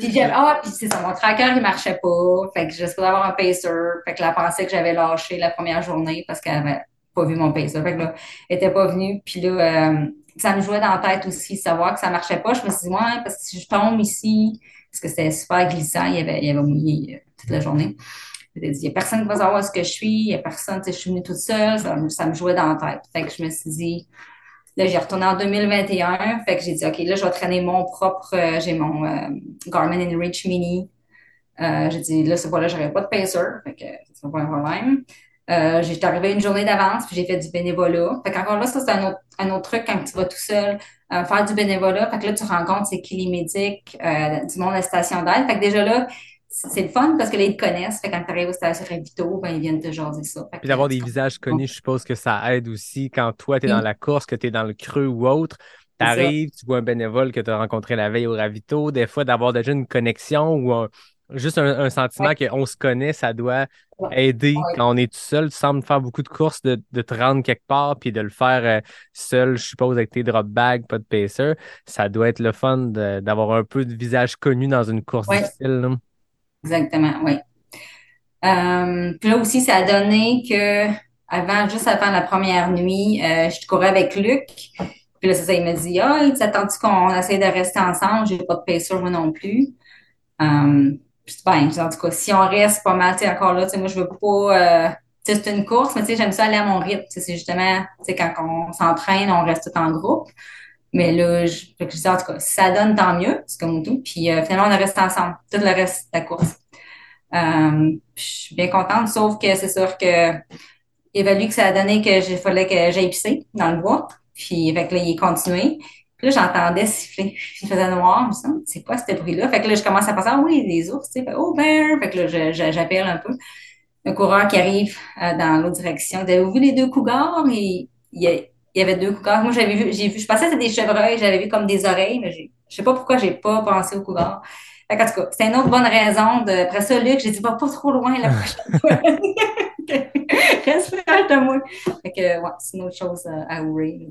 puis j'avais, ah, puis c'est ça, mon tracker, il marchait pas. Fait que j'espérais avoir un pacer. Fait que elle pensait que j'avais lâché la première journée parce qu'elle avait pas vu mon pacer. Fait que là, elle était pas venue. Puis là, euh, ça me jouait dans la tête aussi, savoir que ça marchait pas. Je me suis dit, ouais, parce que si je tombe ici, parce que c'était super glissant, il y avait, il y avait mouillé euh, toute la journée. Il n'y a personne qui va savoir ce que je suis, il n'y a personne, je suis venue toute seule, ça, me- ça me jouait dans la tête. Fait que je me suis dit, là, j'ai retourné en 2021, fait que j'ai dit, OK, là, je vais traîner mon propre, euh, j'ai mon euh, Garmin InReach Mini. Euh, j'ai dit, là, ce fois-là, j'aurais pas de pacer, fait que c'est pas un problème. Euh, j'étais arrivée une journée d'avance, puis j'ai fait du bénévolat. Fait qu'encore là, ça, c'est un autre, un autre truc quand tu vas tout seul euh, faire du bénévolat. Fait que là, tu rencontres les médics, euh, du monde à la station d'aide. Fait que déjà là, c'est le fun parce que là, ils te connaissent. Fait quand tu arrives au station Ravito, ben, ils viennent te jaser ça. Fait Puis d'avoir des visages connus, je suppose que ça aide aussi quand toi, tu es Oui. dans la course, que tu es dans le creux ou autre. Tu arrives, tu vois un bénévole que tu as rencontré la veille au ravito. Des fois, d'avoir déjà une connexion ou un- juste un, un sentiment Ouais. qu'on se connaît, ça doit Ouais. aider Ouais. quand on est tout seul. Tu sembles faire beaucoup de courses, de, de te rendre quelque part, puis de le faire euh, seul, je suppose, avec tes drop bags, pas de pacer. Ça doit être le fun d'avoir un peu de visage connu dans une course Ouais. difficile. là. Exactement, oui. Euh, là aussi, ça a donné que avant, juste avant la première nuit, euh, je courais avec Luc. Puis là, c'est ça, il m'a dit, ah, tu attends-tu qu'on essaie de rester ensemble? J'ai pas de pacer, moi non plus. Euh, puis ben, en tout cas, si on reste pas mal, tu encore là, tu sais, moi, je veux pas, euh, tu sais, c'est une course, mais tu sais, j'aime ça aller à mon rythme. C'est justement, tu sais, quand on s'entraîne, on reste tout en groupe. Mais là, je, fait que je dis, en tout cas, si ça donne, tant mieux, c'est comme tout. Puis euh, finalement, on a resté ensemble, tout le reste de la course. Euh, je suis bien contente, sauf que c'est sûr que fallu que ça a donné que il fallait que j'aille pisser dans le bois. Puis fait que là, il est continué. Puis là, j'entendais siffler. Il faisait noir. Je me c'est quoi ce bruit-là? Fait que là, je commence à penser, ah oui, des ours, tu sais. Oh, bear! Fait que là, j'appelle un peu. Un coureur qui arrive euh, dans l'autre direction. Avez-vous vu les deux cougars? Et il y, a- il y avait deux cougars. Moi, j'avais vu, j'ai vu, je pensais que c'était des chevreuils, j'avais vu comme des oreilles, mais j'ai- je sais pas pourquoi j'ai pas pensé aux cougars. Fait qu'en tout cas, c'était une autre bonne raison. De, après ça, Luc, j'ai dit, va pas trop loin la prochaine fois. Reste proche de moi. Fait que, ouais, c'est une autre chose euh, à ouvrir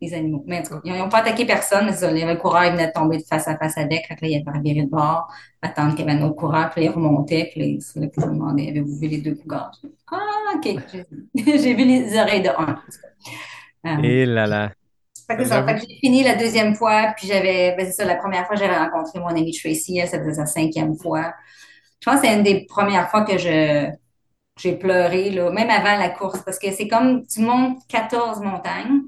des animaux. Mais en tout cas, ils n'ont pas attaqué personne, mais ça, le coureur, il venait de tomber de face à face avec. Fait que là, il avait reviré de bord, attendre qu'il y avait un autre coureur, puis il remontait, puis c'est là qu'ils ont demandé, avez-vous vu les deux cougars? Ah, OK. J'ai vu les oreilles de un. cas. Euh, Et là là. fait que, c'est ça. Fait que j'ai fini la deuxième fois, puis j'avais, ben c'est ça, la première fois, j'avais rencontré mon amie Tracy, elle, ça faisait sa cinquième fois. Je pense que c'est une des premières fois que je, j'ai pleuré, là, même avant la course, parce que c'est comme, tu montes 14 montagnes.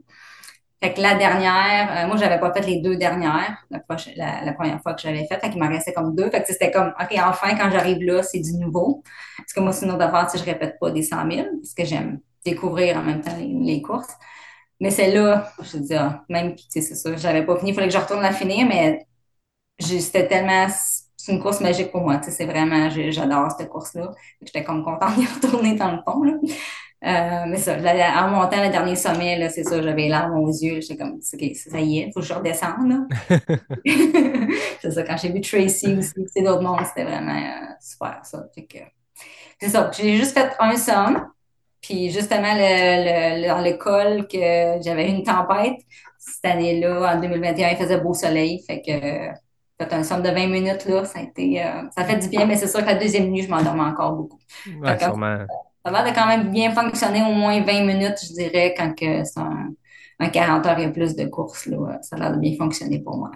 Fait que la dernière, euh, moi, j'avais pas fait les deux dernières, la, la, première fois que j'avais fait, fait qu'il m'en restait comme deux. Fait que c'était comme, OK, enfin, quand j'arrive là, c'est du nouveau. Parce que moi, c'est une autre affaire, tu sais, je répète pas des 100 000, parce que j'aime découvrir en même temps les, courses. Mais celle-là, je dis, ah, même, tu sais, c'est ça, j'avais pas fini, il fallait que je retourne la finir, mais c'était tellement, c'est une course magique pour moi, tu sais, c'est vraiment, j'adore cette course-là. J'étais comme contente d'y retourner dans le fond, là. Euh, mais ça, là, en montant le dernier sommet, c'est ça, j'avais larmes aux yeux, j'étais comme, OK, ça y est, faut que je redescende, c'est ça, quand j'ai vu Tracy aussi, sais, d'autres mondes, c'était vraiment euh, super, ça. C'est ça, j'ai juste fait un somme, Puis justement, le, le, dans le col, que j'avais eu une tempête. Cette année-là, en 2021, il faisait beau soleil. Fait que fait un somme de 20 minutes, là, ça a été, euh, ça fait du bien, mais c'est sûr que la deuxième nuit, je m'endormais encore beaucoup. Ouais, sûrement. Ça a l'air de quand même bien fonctionner au moins 20 minutes, je dirais, quand que c'est un, un 40 heures et plus de course, là. Ça a l'air de bien fonctionner pour moi.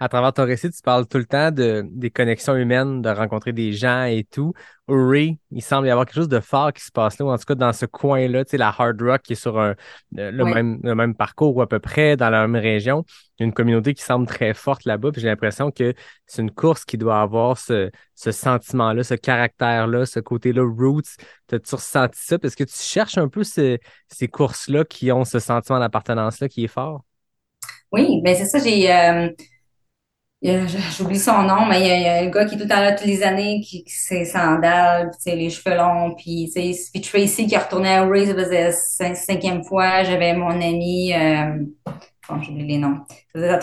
À travers ton récit, tu parles tout le temps de, des connexions humaines, de rencontrer des gens et tout. Uri, il semble y avoir quelque chose de fort qui se passe là, ou en tout cas dans ce coin-là, tu sais, la hard rock qui est sur un, le, le même, le même parcours ou à peu près dans la même région. Il y a une communauté qui semble très forte là-bas, puis j'ai l'impression que c'est une course qui doit avoir ce, ce sentiment-là, ce caractère-là, ce côté-là roots. T'as-tu ressenti ça? Parce que tu cherches un peu ces, ces courses-là qui ont ce sentiment d'appartenance-là qui est fort? Oui, ben c'est ça, j'ai euh, j'oublie son nom, mais il y, a, il y a un gars qui est tout le temps là toutes les années, qui, qui ses sandales, sais, les cheveux longs, puis puis Tracy qui retournait à Ray, ça faisait cin- cinquième fois. J'avais mon ami, euh, bon, j'oublie les noms. Ça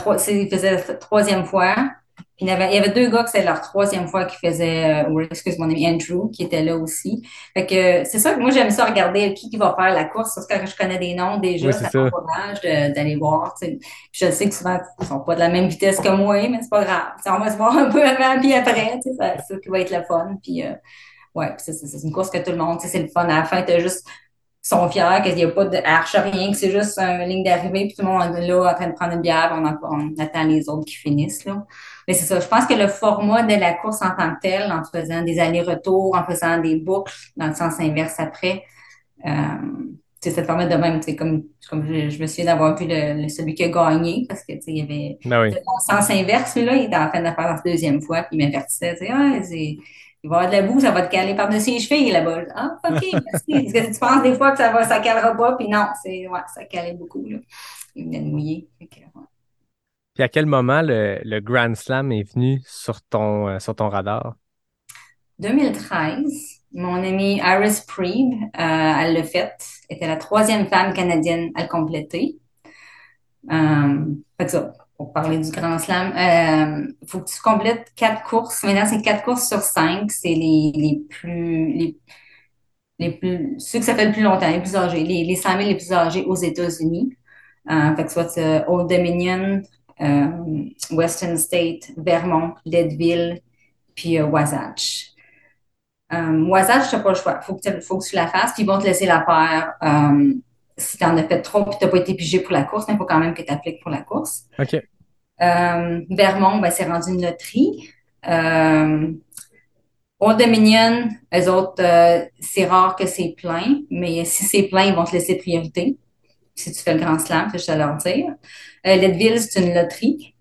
faisait la troisième fois. Il y avait, il y avait deux gars que c'était leur troisième fois qui faisaient, euh, Ray, excuse mon ami Andrew, qui était là aussi. Fait que c'est ça que moi j'aime ça regarder qui qui va faire la course, parce que quand je connais des noms déjà, Oui, c'est ça m'encourage de- d'aller voir, tu sais. Je sais que souvent, ils sont pas de la même vitesse que moi, mais c'est pas grave. Tu sais, on va se voir un peu avant puis après. tu sais, ça- C'est ça qui va être le fun. Puis, euh, ouais, c'est c'est- c'est une course que tout le monde, tu sais, c'est le fun. À la fin, t'as juste, ils sont fiers qu'il n'y a pas de arche, rien, que c'est juste une ligne d'arrivée, puis tout le monde est là en train de prendre une bière, on, on attend les autres qui finissent, là. Mais c'est ça. Je pense que le format de la course en tant que tel, en faisant des allers-retours, en faisant des boucles dans le sens inverse après, euh, tu sais, ça te permet de même, comme, comme je, je me souviens d'avoir vu le, le- celui qui a gagné, parce que, tu sais, il y avait Ben oui. le sens inverse, lui, là, il était en train de faire la deuxième fois, puis il m'avertissait, ah, c'est, il va y avoir de la boue, ça va te caler par-dessus les chevilles, là-bas. Ah, OK, merci. Parce que tu penses des fois que ça va, ça calera pas, puis non, c'est, ouais, ça calait beaucoup, là. Il venait de mouiller. Puis à quel moment le, le Grand Slam est venu sur ton, euh, sur ton radar? 2013, mon amie Iris Preeb, euh, elle l'a fait. Était la troisième femme canadienne à le compléter. Euh, fait ça, pour parler du Grand Slam, euh, faut que tu complètes quatre courses. Maintenant, c'est quatre courses sur cinq. C'est les, les plus, les, les plus, ceux que ça fait le plus longtemps, les plus âgés, les, les 100 000 les plus âgés aux États-Unis. Euh, fait que soit euh, Old Dominion, Western State, Vermont, Leadville, puis euh, Wasatch. Euh, Wasatch, tu n'as pas le choix. Faut que, tu- faut que tu la fasses, puis ils vont te laisser la faire. Euh, si tu en as fait trop, puis tu n'as pas été pigé pour la course, mais il faut quand même que tu appliques pour la course. OK. Euh, Vermont, ben, c'est rendu une loterie. Euh, Old Dominion, eux autres, euh, c'est rare que c'est plein, mais si c'est plein, ils vont te laisser priorité. Si tu fais le Grand Slam, c'est juste à leur dire. Euh, Leadville, c'est une loterie.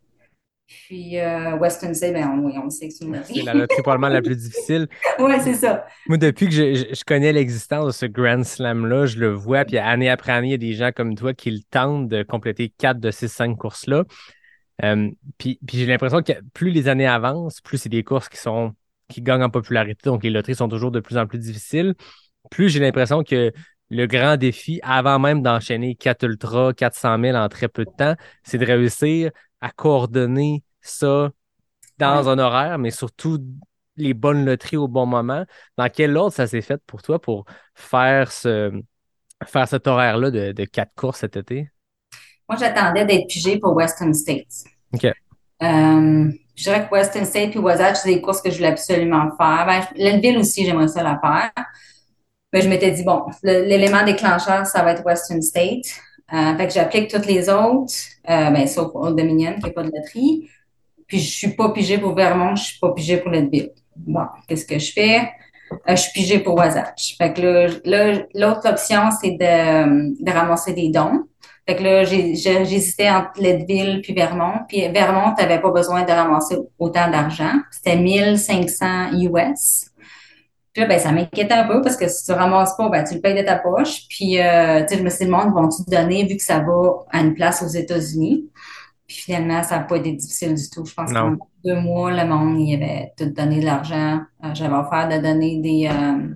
Puis euh, Western State, ben, on, oui, on sait que c'est une C'est loterie. la loterie probablement la plus difficile. ouais, c'est ça. Moi, depuis que je, je- je connais l'existence de ce Grand Slam-là, je le vois, puis année après année, il y a des gens comme toi qui le tentent de compléter quatre de ces cinq courses-là. Euh, puis puis j'ai l'impression que plus les années avancent, plus c'est des courses qui sont qui gagnent en popularité, donc les loteries sont toujours de plus en plus difficiles. Plus j'ai l'impression que le grand défi, avant même d'enchaîner 4 ultras, 400 000 en très peu de temps, c'est de réussir à coordonner ça dans un horaire, mais surtout les bonnes loteries au bon moment. Dans quel ordre ça s'est fait pour toi pour faire ce faire cet horaire-là de, de quatre courses cet été? Moi, j'attendais d'être pigée pour Western States. OK. Euh, je dirais que Western State puis Wasatch, c'est des courses que je voulais absolument faire. Ben, Leadville aussi, j'aimerais ça la faire. Ben, je m'étais dit, bon, l'élément déclencheur, ça va être Western State. Euh, fait que j'applique toutes les autres, euh, ben, sauf Old Dominion, qui n'est pas de loterie. Puis je suis pas pigée pour Vermont, je suis pas pigée pour Leadville. Bon, qu'est-ce que je fais? Euh, je suis pigée pour Wasatch. Fait que là, l'autre option, c'est de, de ramasser des dons. Fait que là, j'hésitais entre Leadville puis Vermont. Puis Vermont, t'avais pas besoin de ramasser autant d'argent. C'était 1500 US. Puis là, ben, ça m'inquiétait un peu parce que si tu ramasses pas, ben, tu le payes de ta poche. Puis, euh, tu sais, je me suis monde vont-tu te donner vu que ça va à une place aux États-Unis? Puis finalement, ça n'a pas été difficile du tout. Je pense qu'en deux mois, le monde, il avait tout donné de l'argent. Euh, J'avais offert de donner des... euh,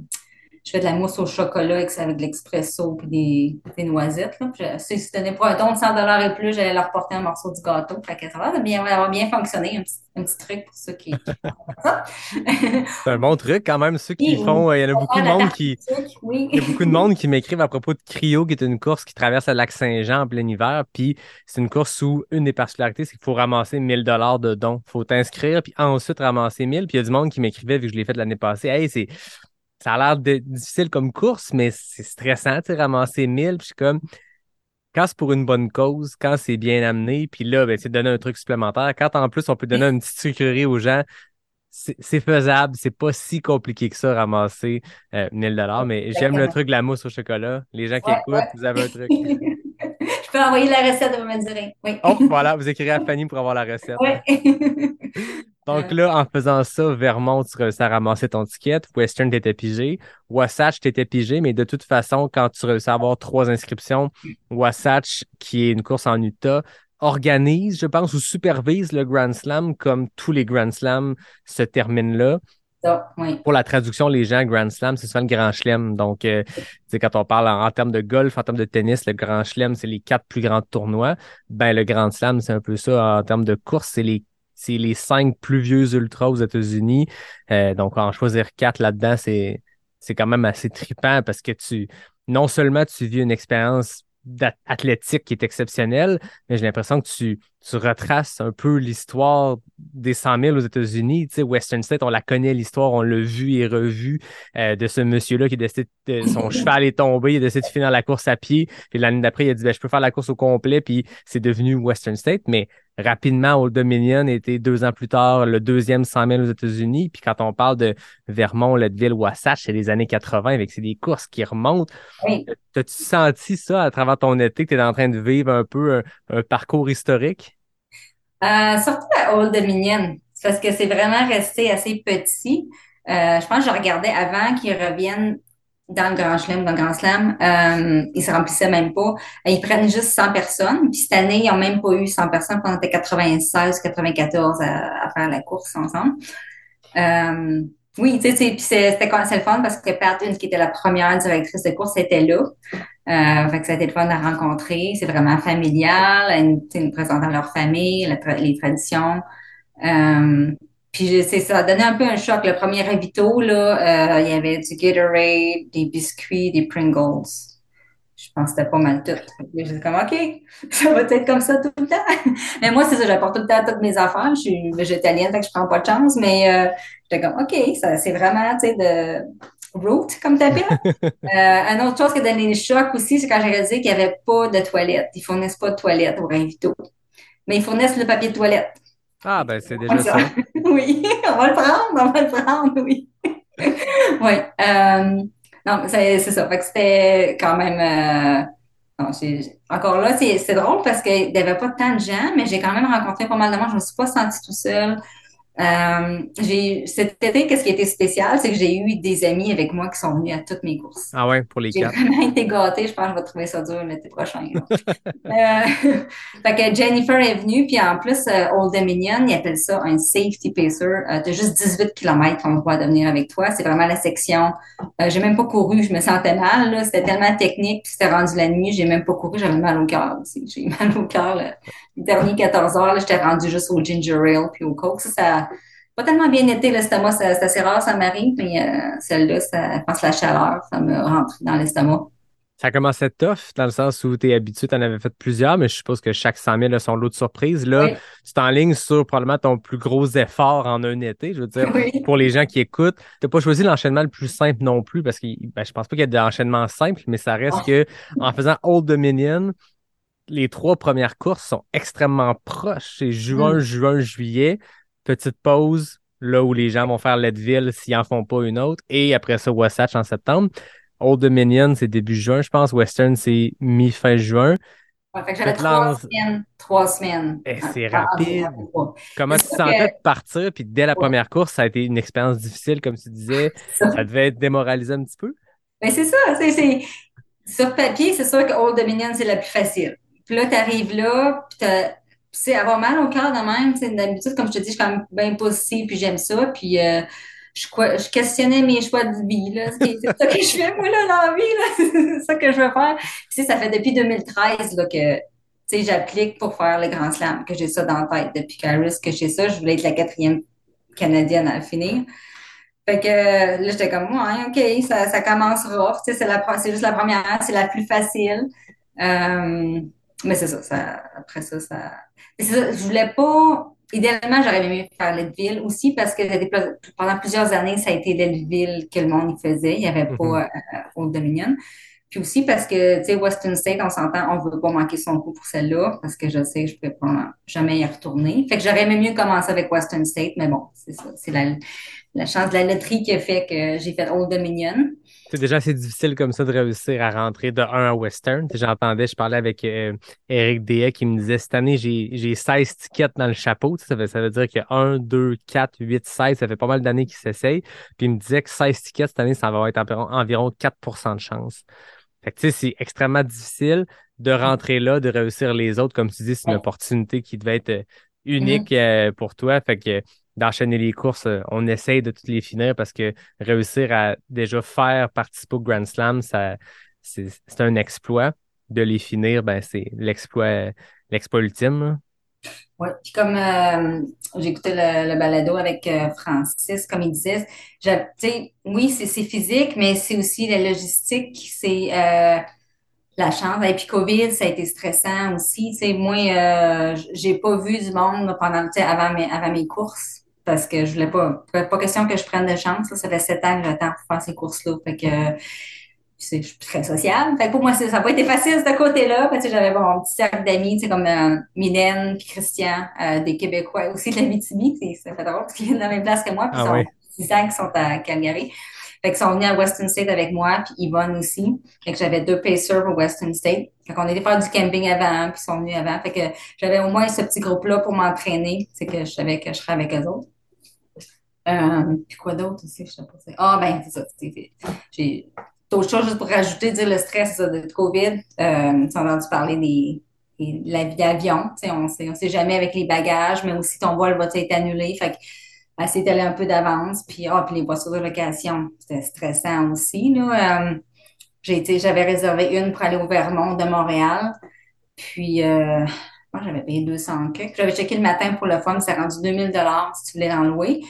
je fais de la mousse au chocolat avec, avec de l'expresso puis des, des noisettes. Là. Je- si c'était pour un don de 100 et plus, j'allais leur porter un morceau du gâteau. Fait que ça va bien, avoir bien fonctionné. Un petit, un petit truc pour ceux qui, qui font ça. C'est un bon truc quand même. Ceux qui Oui, font, euh, il y en a beaucoup de Ah, monde qui, oui. Il y a beaucoup de monde qui m'écrivent à propos de Cryo, qui est une course qui traverse le lac Saint-Jean en plein hiver. Puis c'est une course où une des particularités, c'est qu'il faut ramasser 1000 dollars de dons. Il faut t'inscrire, puis ensuite ramasser 1000. Puis il y a du monde qui m'écrivait, vu que je l'ai fait l'année passée, hey, c'est, ça a l'air difficile comme course, mais c'est stressant, tu sais, ramasser 1000. Puis je suis comme, quand c'est pour une bonne cause, quand c'est bien amené, puis là, ben, c'est de donner un truc supplémentaire. Quand en plus, on peut donner une petite sucrerie aux gens, c'est faisable, c'est pas si compliqué que ça, ramasser euh, 1000 dollars, mais j'aime le truc de la mousse au chocolat. Les gens qui Ouais, écoutent, ouais. vous avez un truc. je peux envoyer la recette, vous me direz. Oui. Oh, voilà, vous écrirez à Fanny pour avoir la recette. Oui. Donc là, en faisant ça, Vermont, tu réussis à ramasser ton ticket. Western, t'étais pigé. Wasatch, t'étais pigé, mais de toute façon, quand tu réussis à avoir trois inscriptions, Wasatch, qui est une course en Utah, organise, je pense, ou supervise le Grand Slam comme tous les Grand Slams se terminent là. Ça, oui. Pour la traduction, les gens, Grand Slam, c'est souvent le Grand Chelem. Donc, euh, tu sais, quand on parle en, en termes de golf, en termes de tennis, le Grand Chelem, c'est les quatre plus grands tournois. Ben, le Grand Slam, c'est un peu ça. En termes de course, c'est les c'est les cinq plus vieux ultras aux États-Unis. Euh, donc, en choisir quatre là-dedans, c'est c'est quand même assez trippant parce que tu non seulement tu vis une expérience athlétique qui est exceptionnelle, mais j'ai l'impression que tu, tu retraces un peu l'histoire des 100 000 aux États-Unis. Tu sais, Western State, on la connaît, l'histoire, on l'a vu et revu euh, de ce monsieur-là qui a décidé, de, son cheval est tombé, il a décidé de finir la course à pied, puis l'année d'après, il a dit, ben, je peux faire la course au complet, puis c'est devenu Western State, mais rapidement, Old Dominion était deux ans plus tard le deuxième 100 000 aux États-Unis, puis quand on parle de Vermont, Leadville, Wasatch, c'est les années 80, avec c'est des courses qui remontent. Oui. T'as-tu senti ça à travers ton été que tu es en train de vivre un peu un, un parcours historique? Euh, surtout à Old Dominion, parce que c'est vraiment resté assez petit. Euh, je pense que je regardais avant qu'ils reviennent dans le Grand Chelem, dans le Grand Slam, euh, ils se remplissaient même pas. Ils prennent juste 100 personnes. Puis cette année, ils n'ont même pas eu 100 personnes. Puis on était 96, 94 à, à faire la course ensemble. Euh, oui, tu sais, puis c'était le fun parce que Pat, une qui était la première directrice de course, était là. Euh, fait que ça a été le fun à rencontrer. C'est vraiment familial. Elle nous, présentant leur famille, les traditions. Euh, puis c'est ça a donné un peu un choc. Le premier ravito, là, euh, il y avait du Gatorade, des biscuits, des Pringles. Je pense que c'était pas mal tout. Que J'étais comme, OK, ça va être comme ça tout le temps. Mais moi, c'est ça, j'apporte tout le temps toutes mes affaires. Je suis végétalienne, que je prends pas de chance. Mais euh, j'étais comme, OK, ça, c'est vraiment, tu sais, de root, comme tu appelles. euh, une autre chose qui a donné le choc aussi, c'est quand j'ai réalisé qu'il n'y avait pas de toilettes. Ils fournissent pas de toilettes au Ravito. Mais ils fournissent le papier de toilette. Ah, ben c'est déjà ça. oui, on va le prendre, on va le prendre, oui. oui. Euh, non, c'est ça. Fait que c'était quand même. euh, non, encore là, c'est drôle parce qu'il n'y avait pas tant de gens, mais j'ai quand même rencontré pas mal de monde. Je ne me suis pas sentie tout seul. Euh, j'ai cet été, qu'est-ce qui a été spécial, c'est que j'ai eu des amis avec moi qui sont venus à toutes mes courses. Ah ouais, pour les J'ai quatre. vraiment été gâtée. Je pense que je vais trouver ça dur l'été prochain. Euh, fait que Jennifer est venue, puis en plus, euh, Old Dominion, ils appellent ça un safety pacer. Euh, tu as juste 18 km qu'on droit de venir avec toi. C'est vraiment la section. Euh, j'ai même pas couru, je me sentais mal. là. C'était tellement technique, puis c'était rendu la nuit, j'ai même pas couru, j'avais mal au cœur aussi. J'ai eu mal au cœur. Les derniers 14 heures, là, j'étais rendue juste au ginger ale puis au coke. Ça, ça pas tellement bien été l'estomac. C'est assez rare, ça m'arrive, mais euh, celle-là, ça, je pense la chaleur, ça me rentre dans l'estomac. Ça commençait tough dans le sens où tu es habitué, tu en avais fait plusieurs, mais je suppose que chaque 100 000 a son lot de surprises. Là, Oui. tu t'enlignes sur probablement ton plus gros effort en un été. Je veux dire, Oui. pour les gens qui écoutent, tu n'as pas choisi l'enchaînement le plus simple non plus parce que ben, je pense pas qu'il y a d'enchaînement simple, mais ça reste Ah. que en faisant Old Dominion, les trois premières courses sont extrêmement proches. C'est juin, Mm. juin, juillet. Petite pause, là où les gens vont faire Leadville s'ils en font pas une autre. Et après ça, Wasatch en septembre. Old Dominion, c'est début juin, je pense. Western, c'est mi-fin juin. Ouais, fait que j'avais trois semaines, trois semaines. Eh, c'est rapide. ah, Comment tu sentais que- de partir? Puis dès la Ouais. première course, ça a été une expérience difficile, comme tu disais. ça. Ça devait être démoralisé un petit peu. Ben, c'est ça, c'est, c'est- sur papier, c'est sûr que Old Dominion, c'est la plus facile. Puis là, tu arrives là, puis c'est avoir mal au cœur de même, c'est d'habitude, comme je te dis, je suis quand même bien positive, puis j'aime ça, puis euh, je, je questionnais mes choix de vie. C'est ça que je fais, moi, là, dans la vie. C'est ça que je veux faire. Puis, sais, ça fait depuis 2013, là, que, tu sais, j'applique pour faire le Grand Slam, que j'ai ça dans la tête. Depuis qu'Aris, que j'ai ça, je voulais être la quatrième Canadienne à finir. Fait que là, j'étais comme, ouais, OK, ça, commence rough. Tu sais, c'est c'est juste la première, c'est la plus facile. Euh, mais c'est ça, ça, après ça, ça. ça, je voulais pas. Idéalement, j'aurais aimé faire Leadville aussi parce que pendant plusieurs années, ça a été Leadville que le monde y faisait. Il n'y avait pas euh, Old Dominion. Puis aussi parce que, tu sais, Western State, on s'entend, on veut pas manquer son coup pour celle-là parce que je sais que je peux pas jamais y retourner. Fait que j'aurais aimé mieux commencer avec Western State, mais bon, c'est ça. C'est la, la chance de la loterie qui a fait que j'ai fait Old Dominion. C'est déjà assez difficile comme ça de réussir à rentrer de 1 à Western. J'entendais, je parlais avec euh, Eric Dehay qui me disait cette année, j'ai j'ai 16 tickets dans le chapeau. Ça veut, ça veut dire que 1, 2, 4, 8, 16, ça fait pas mal d'années qu'ils s'essayent. Puis il me disait que 16 tickets cette année, ça va être environ, environ 4% de chance. Fait que tu sais, c'est extrêmement difficile de rentrer là, de réussir les autres. Comme tu dis, c'est une opportunité qui devait être euh, unique euh, pour toi. Fait que d'enchaîner les courses, euh, on essaye de toutes les finir parce que réussir à déjà faire participer au Grand Slam, c'est un exploit. De les finir, ben, c'est l'exploit, ultime. Ouais. Puis comme euh, j'écoutais le, balado avec euh, Francis, comme il disait, je- oui, c'est physique, mais c'est aussi la logistique, c'est euh, la chance. Et puis COVID, ça a été stressant aussi. Tu sais, moi, j'ai pas vu du monde pendant, avant mes, avant mes courses parce que je voulais pas, pas pas question que je prenne de chance. là. Ça fait sept ans que j'attends pour faire ces courses-là. Fait que je suis très sociable. Fait que pour moi, ça n'a pas été facile de ce côté-là. Parce que j'avais bon, mon petit cercle d'amis, comme euh, Mylène puis Christian, euh, des Québécois aussi de la BTB. Ça fait drôle parce qu'ils viennent de la même place que moi. Puis Ah ils sont oui. ans qui sont à Calgary. Fait qu'ils sont venus à Western State avec moi, puis Yvonne aussi. Fait que j'avais deux pacers pour Western State. Fait qu'on était faire du camping avant, puis ils sont venus avant. Fait que j'avais au moins ce petit groupe-là pour m'entraîner. C'est que je savais que je serais avec eux autres. Euh, puis quoi d'autre aussi, je sais pas. Ah, ben, c'est ça. J'ai d'autres choses juste pour rajouter, dire le stress de COVID. Euh, tu as entendu parler des, des- de la vie d'avion. On sait, on sait jamais avec les bagages, mais aussi ton vol va être annulé. Fait que, ben, d'aller un peu d'avance. Puis, ah, puis les voitures de location, c'était stressant aussi, là. Euh, j'ai été, j'avais réservé une pour aller au Vermont de Montréal. Puis, euh, moi, j'avais payé 200 quelques. J'avais checké le matin pour le fun, c'est rendu 2000 dollars si tu voulais l'en louer.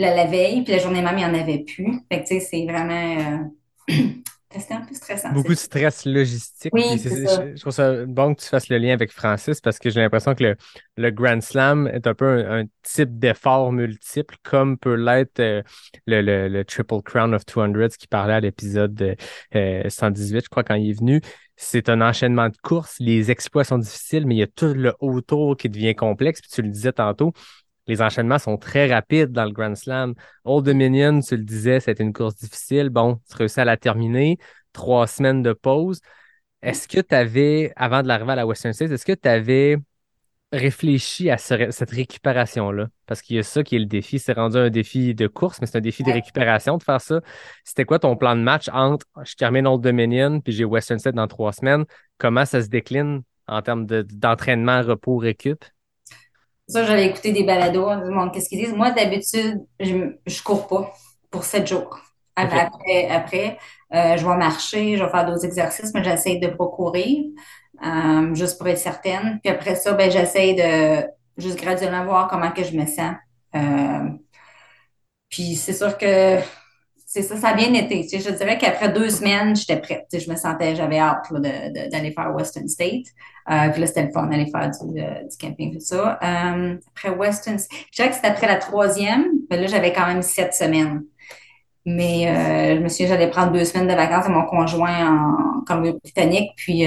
La, la veille, puis la journée même, il n'y en avait plus. Fait que, tu sais, c'est vraiment... euh, c'était un peu stressant. Beaucoup de stress logistique. Oui, ça. Je, je trouve ça bon que tu fasses le lien avec Francis parce que j'ai l'impression que le, le Grand Slam est un peu un, un type d'effort multiple, comme peut l'être euh, le, le, le Triple Crown of 200 qui parlait à l'épisode euh, 118, je crois, quand il est venu. C'est un enchaînement de courses. Les exploits sont difficiles, mais il y a tout le autour qui devient complexe. Puis tu le disais tantôt, les enchaînements sont très rapides dans le Grand Slam. Old Dominion, tu le disais, c'était une course difficile. Bon, tu réussis à la terminer. Trois semaines de pause. Est-ce que tu avais, avant de l'arrivée à la Western States, est-ce que tu avais réfléchi à ce- cette récupération-là? Parce qu'il y a ça qui est le défi. C'est rendu un défi de course, mais c'est un défi de récupération de faire ça. C'était quoi ton plan de match entre je termine Old Dominion puis j'ai Western State dans trois semaines? Comment ça se décline en termes de- d'entraînement, repos, récup? Ça, j'avais écouté des balados, du monde, qu'est-ce qu'ils disent? Moi, d'habitude, je, je cours pas pour sept jours. Après, après euh, je vais marcher, je vais faire d'autres exercices, mais j'essaie de pas courir, euh, juste pour être certaine. Puis après ça, ben, j'essaie de juste graduellement voir comment que je me sens. Euh, puis c'est sûr que c'est ça, ça a bien été. Je dirais qu'après deux semaines, j'étais prête. Je me sentais, j'avais hâte d'aller faire Western State. Euh, puis là, c'était le fun d'aller faire du, euh, camping, tout ça. Euh, après Western, je dirais que c'était après la troisième. Mais là, j'avais quand même sept semaines. Mais je me suis j'allais prendre deux semaines de vacances à mon conjoint en Colombie-Britannique. Puis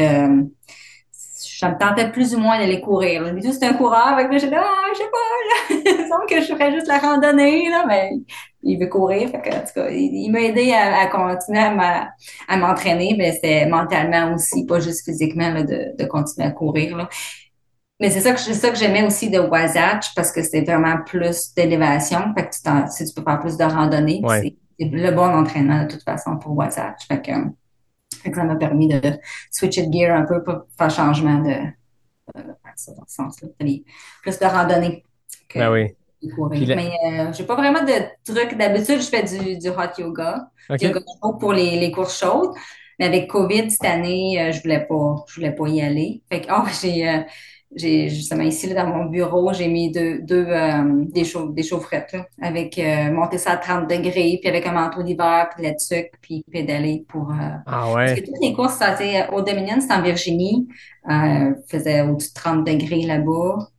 ça me tentait plus ou moins d'aller courir. Je me c'est un coureur. Là, j'ai dit, ah, je sais pas, là. Il semble que je ferais juste la randonnée, là. Mais il veut courir. Fait que, en tout cas, il, il m'a aidé à, à continuer à m'entraîner. Mais c'était mentalement aussi, pas juste physiquement, là, de, de continuer à courir, là. Mais c'est ça que c'est ça que j'aimais aussi de Wasatch parce que c'était vraiment plus d'élévation. Fait que tu, t'en- tu peux faire plus de randonnée. Ouais. C'est c'est le bon entraînement de toute façon pour Wasatch. Fait que, fait que ça m'a permis de switcher de gear un peu pour faire changement de, faire ça dans ce sens-là. Plus de randonnée. que Ben oui. courir. Puis la- Mais euh, j'ai pas vraiment de trucs. D'habitude, je fais du, du hot yoga. OK. Yoga chaud pour les, les courses chaudes. Mais avec COVID cette année, euh, je voulais pas, je voulais pas y aller. Fait que, oh, j'ai, euh, j'ai justement ici là, dans mon bureau, j'ai mis deux, deux euh, des, chauff- des chaufferettes là, avec euh, monter ça à 30 degrés, puis avec un manteau d'hiver, puis de la tuque, puis pédaler pour. euh, Ah parce ouais. que toutes les courses, ça, tu sais, au Dominion, c'était en Virginie, euh, faisait au-dessus de 30 degrés là-bas.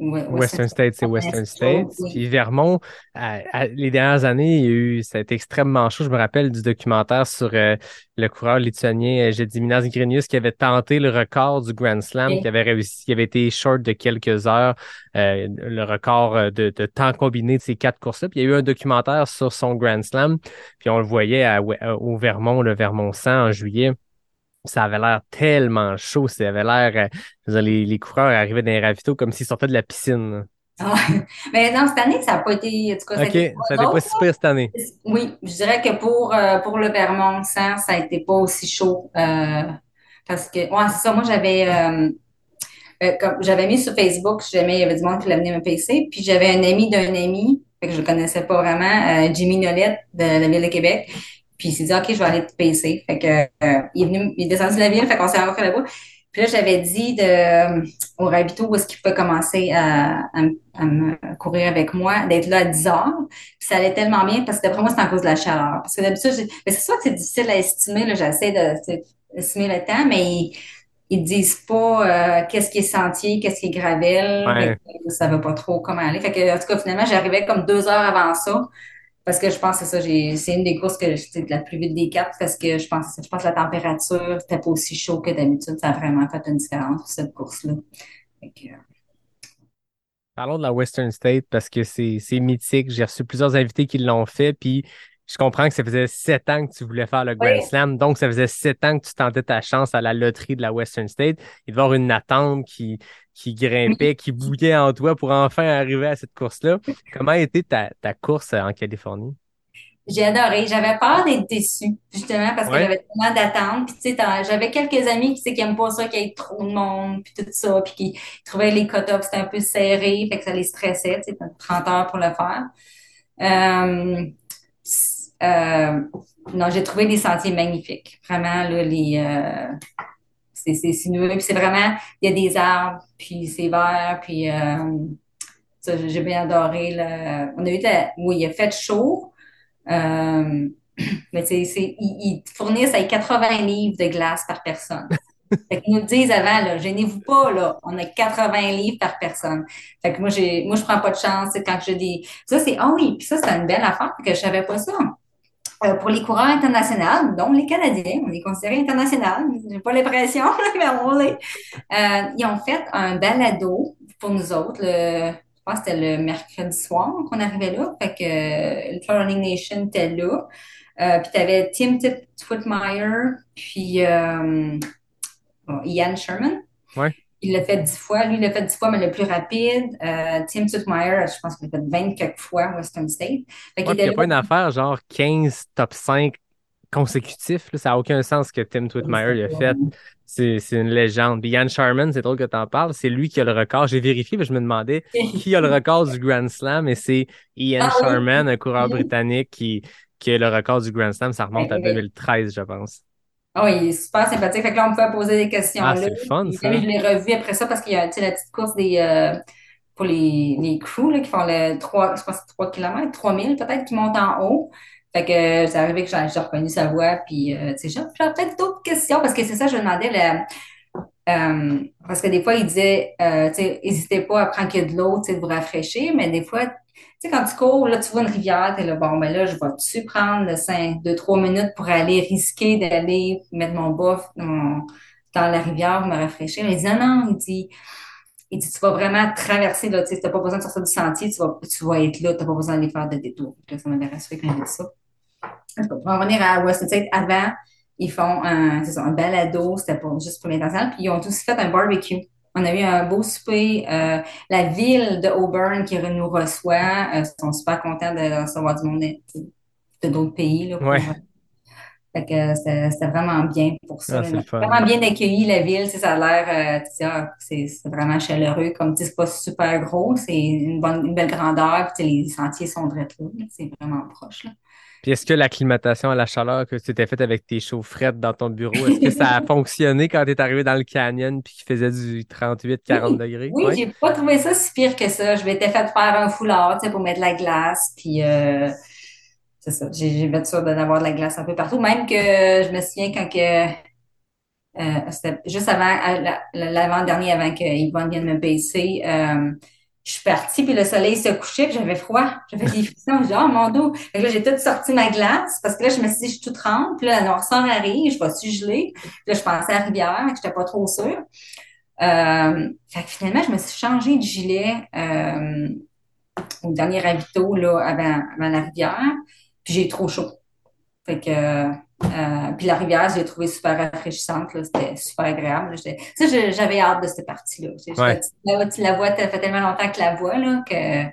Euh, Western States, c'est Western States. oui. Puis Vermont, à- à- les dernières années, il y a eu, ça a été extrêmement chaud. Je me rappelle du documentaire sur euh, le coureur lituanien euh, Gediminas Grinius qui avait tenté le record du Grand Slam, Oui. qui avait réussi, qui avait été short de quelques heures, euh, le record euh, de, de temps combiné de ces quatre courses-là. Puis il y a eu un documentaire sur son Grand Slam, puis on le voyait à- au Vermont, le Vermont 100 en juillet. Ça avait l'air tellement chaud, ça avait l'air, euh, les, les coureurs arrivaient dans les ravitaux comme s'ils sortaient de la piscine. Ah, Mais non, cette année, ça n'a pas été. En tout cas, ça n'était pas si pire cette année. Oui, je dirais que pour, euh, pour le Vermont 100, ça a été pas aussi chaud. euh, parce que, ouais, c'est ça. Moi, j'avais j'avais mis sur Facebook, jamais il y avait du monde qui venir me pacer. Puis j'avais un ami d'un ami, que je le connaissais pas vraiment, Jimmy Nolette de la ville de Québec. Puis il s'est dit, OK, je vais aller te pacer. Fait que, euh, il est venu, il est descendu de la ville, fait qu'on s'est rencontrés là-bas. Puis là, j'avais dit de, au Ravito où est-ce qu'il pouvait commencer à, à, me- à me courir avec moi, d'être là à 10 heures. Puis ça allait tellement bien parce que d'après moi, c'est à cause de la chaleur. Parce que d'habitude, mais c'est sûr que c'est difficile à estimer, là, j'essaie de, de- estimer le temps, mais ils, ils disent pas euh, qu'est-ce qui est sentier, qu'est-ce qui est gravel. Ouais. Ça va pas trop comment aller. Fait que, en tout cas, finalement, j'arrivais comme deux heures avant ça. Parce que je pense que c'est ça, j'ai, c'est une des courses que c'est la plus vite des quatre parce que je pense, je pense que la température c'était pas aussi chaud que d'habitude. Ça a vraiment fait une différence pour cette course-là. Que, euh, Parlons de la Western State parce que c'est c'est mythique. J'ai reçu plusieurs invités qui l'ont fait, puis je comprends que ça faisait sept ans que tu voulais faire le Grand Oui. Slam, donc ça faisait sept ans que tu tentais ta chance à la loterie de la Western State. Il devait y avoir une attente qui, qui grimpait, qui bouillait en toi pour enfin arriver à cette course-là. Comment a été ta, ta course en Californie? J'ai adoré. J'avais peur d'être déçue, justement, parce que Ouais. j'avais tellement d'attentes. Puis, tu sais, j'avais quelques amis qui, qui aiment pas ça, qu'il y ait trop de monde, puis tout ça, puis qui trouvaient les cut-offs, c'était un peu serré, fait que ça les stressait, tu sais, t'as 30 heures pour le faire. Euh, euh, non, j'ai trouvé des sentiers magnifiques. Vraiment, là, les, euh, c'est, sinueux, puis c'est vraiment, il y a des arbres, puis c'est vert, puis euh, ça, j'ai bien adoré. Là. On a eu, de la- oui, il a fait chaud, euh, mais c'est, c'est, ils, ils fournissent avec 80 livres de glace par personne. Fait qu'ils nous le disent avant, là, gênez-vous pas, là, on a 80 livres par personne. Fait que moi, j'ai, moi, je prends pas de chance, c'est quand j'ai des, ça, c'est, ah oui, puis ça, c'est une belle affaire, que je savais pas ça. Euh, pour les coureurs internationaux, dont les Canadiens, on est considéré international, j'ai pas l'impression, mais on l'est. Euh, ils ont fait un balado pour nous autres, je pense que c'était le mercredi soir qu'on arrivait là, fait que euh, le Running Nation était là. Puis t'avais Tim Tip- Twitmeyer, puis Ian Sherman. Ouais. Il l'a fait dix fois. Lui, il l'a fait dix fois, mais le plus rapide. Euh, Tim Twitmeyer, je pense qu'il l'a fait 20 quelques fois Western State. Fait Ouais, il n'y a là pas une affaire genre 15 top 5 consécutifs. là. Ça n'a aucun sens que Tim Twitmeyer il a fait. C'est une légende. Puis Ian Sharman, c'est drôle que tu en parles, c'est lui qui a le record. J'ai vérifié, mais je me demandais qui a le record du Grand Slam, et c'est Ian Ah oui. Sharman, un coureur britannique qui, qui a le record du Grand Slam. Ça remonte à Oui, oui. 2013, je pense. Oui, il est super sympathique. Fait que là, on pouvait poser des questions Ah, là. c'est fun, ça. Je l'ai revu après ça parce qu'il y a tu sais, la petite course des euh, pour les, les crews là, qui font le 3, je pense que c'est 3 km, 3000 peut-être, qui montent en haut. Fait que euh, c'est arrivé que j'ai reconnu sa voix, puis euh, tu sais, peut-être d'autres questions parce que c'est ça, je demandais le, euh, parce que des fois, il disait, euh, tu sais, n'hésitez pas à prendre que de l'eau, tu sais, de vous rafraîchir, mais des fois, tu sais, quand tu cours, là, tu vois une rivière, t'es là, bon, ben là, je vais-tu prendre le 5, 2, 3 minutes pour aller risquer d'aller mettre mon bof dans, la rivière, me rafraîchir? Il dit, non, il dit, il dit, tu vas vraiment traverser, là, tu sais, pas besoin de sortir du sentier, tu vas, tu vas être là, t'as pas besoin d'aller faire de détour. Ça m'avait rassuré quand il dit ça. Pour en revenir à State, avant, ils font un, ça, un balado, c'était pour, juste pour l'international, puis ils ont aussi fait un barbecue. On a eu un beau souper. euh, la ville de Auburn qui nous reçoit, euh, sont super contents de recevoir du monde de d'autres pays. Là, pour, Ouais. euh, Fait que c'était vraiment bien pour ça. Ah. Vraiment bien accueilli, la ville. Ça a l'air, euh, ah, c'est c'est vraiment chaleureux. Comme tu c'est pas super gros, c'est une bonne, une belle grandeur. Puis les sentiers sont droits là. C'est vraiment proche, là. Puis est-ce que l'acclimatation à la chaleur que tu t'es faite avec tes chaufferettes dans ton bureau, est-ce que ça a fonctionné quand tu es arrivé dans le canyon puis qu'il faisait du 38-40 degrés? Oui, Ouais. j'ai pas trouvé ça si pire que ça. Je m'étais fait faire un foulard, pour mettre de la glace, puis euh, c'est ça. J'ai fait d'avoir de la glace un peu partout. Même que je me souviens quand que euh, c'était juste avant l'avant-dernier, avant que Yvonne vienne me baisser, euh, je suis partie, puis le soleil se couchait, puis j'avais froid. J'avais des frissons. Je dis, oh mon dos. Fait que là, j'ai tout sorti ma glace, parce que là, je me suis dit, je suis toute trempe, puis là, la noirceur arrive, je vais-tu geler? Puis là, je pensais à la rivière, que j'étais pas trop sûre. Euh, fait que finalement, je me suis changé de gilet euh, au dernier ravito là, avant, avant la rivière. Puis j'ai trop chaud. Fait que euh, puis la rivière, j'ai trouvé super rafraîchissante. C'était super agréable. là. Ça, je- j'avais hâte de cette partie-là. Ouais. tu la vois, ça fait tellement longtemps que la vois là, que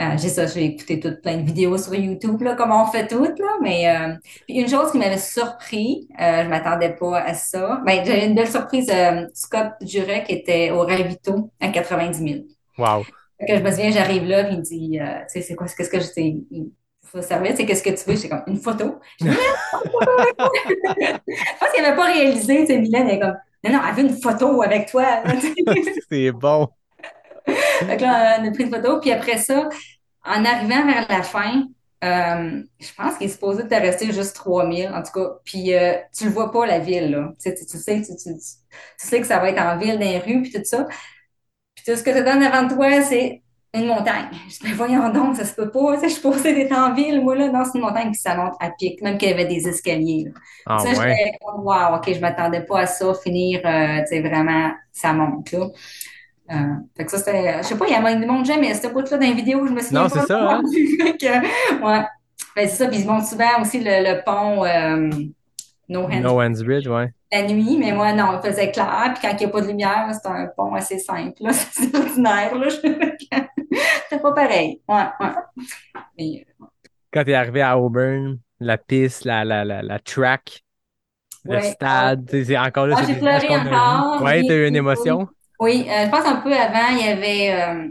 euh, j'ai ça, j'ai écouté toutes plein de vidéos sur YouTube, là, comme on fait toutes, là. Mais euh, puis une chose qui m'avait surpris, euh, je m'attendais pas à ça. Ben, j'avais une belle surprise. Scott Jurek était au Ravito à 90 000. Wow. Fait que je me souviens, j'arrive là, puis il me dit, tu sais, c'est quoi, qu'est-ce que je il faut savoir, c'est qu'est-ce que tu veux? J'étais comme, une photo. Je pense qu'il n'avait pas réalisé, tu sais, Mylène, elle est comme, non, non, elle veut une photo avec toi. C'est bon. Que là, on a pris une photo, puis après ça, en arrivant vers la fin, euh, je pense qu'il est supposé te rester juste 3000, en tout cas. Puis euh, tu le vois pas, la ville, là. Tu sais, tu, tu sais, tu, tu- tu sais que ça va être en ville, dans les rues, puis tout ça. Puis tout ce que tu donnes avant de toi, c'est une montagne. Je dis, mais voyons donc, ça se peut pas. Tu sais, je suis supposée d'être en ville, moi, là. Non, c'est une montagne qui ça monte à pic, même qu'il y avait des escaliers, là. Ah Ça, ouais. comme, wow, OK, je m'attendais pas à ça, finir, euh, tu sais, vraiment, ça monte, là. Euh, fait que ça, c'était, je sais pas, il y a du monde jamais, c'était pas là dans les vidéos, je me souviens Non, c'est ça, hein? Que, ouais. Ben, c'est ça, puis ils montrent souvent aussi le, le pont, euh, No Hands No Hands Bridge, ouais. la nuit, mais moi, non, il faisait clair, puis quand il n'y a pas de lumière, c'est un pont assez simple, c'est ordinaire. C'était pas pareil, ouais, ouais. Mais, Quand t'es arrivé à Auburn, la piste, la, la, la, la track, le stade, tu sais, c'est encore là. Ah, j'ai pleuré encore. Ouais, Oui, t'as eu une oui, émotion? Oui, euh, je pense un peu avant, il y avait, euh,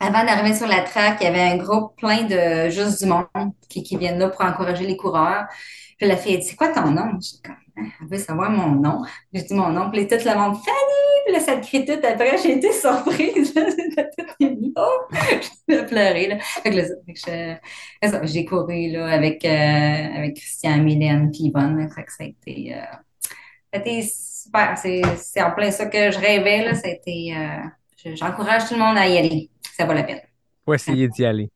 avant d'arriver sur la track, il y avait un groupe plein de juste du monde qui, qui viennent là pour encourager les coureurs. Puis la fille a dit, c'est quoi ton nom? Je dis, comme, Hein, elle veut savoir mon nom. J'ai dit mon nom, puis tout le monde, Fanny! Puis là, ça te crie tout après. J'ai été surprise. J'ai pleuré, là. Fait que là, ça, fait que je- c'est ça, j'ai couru, là, avec, euh, avec Christian, Mylène, puis Yvonne. là. Fait que ça a été, euh, ça a été super. C'est, c'est en plein ça que je rêvais, là. Ça a été, euh, je- j'encourage tout le monde à y aller. Ça vaut la peine. Faut essayer d'y aller.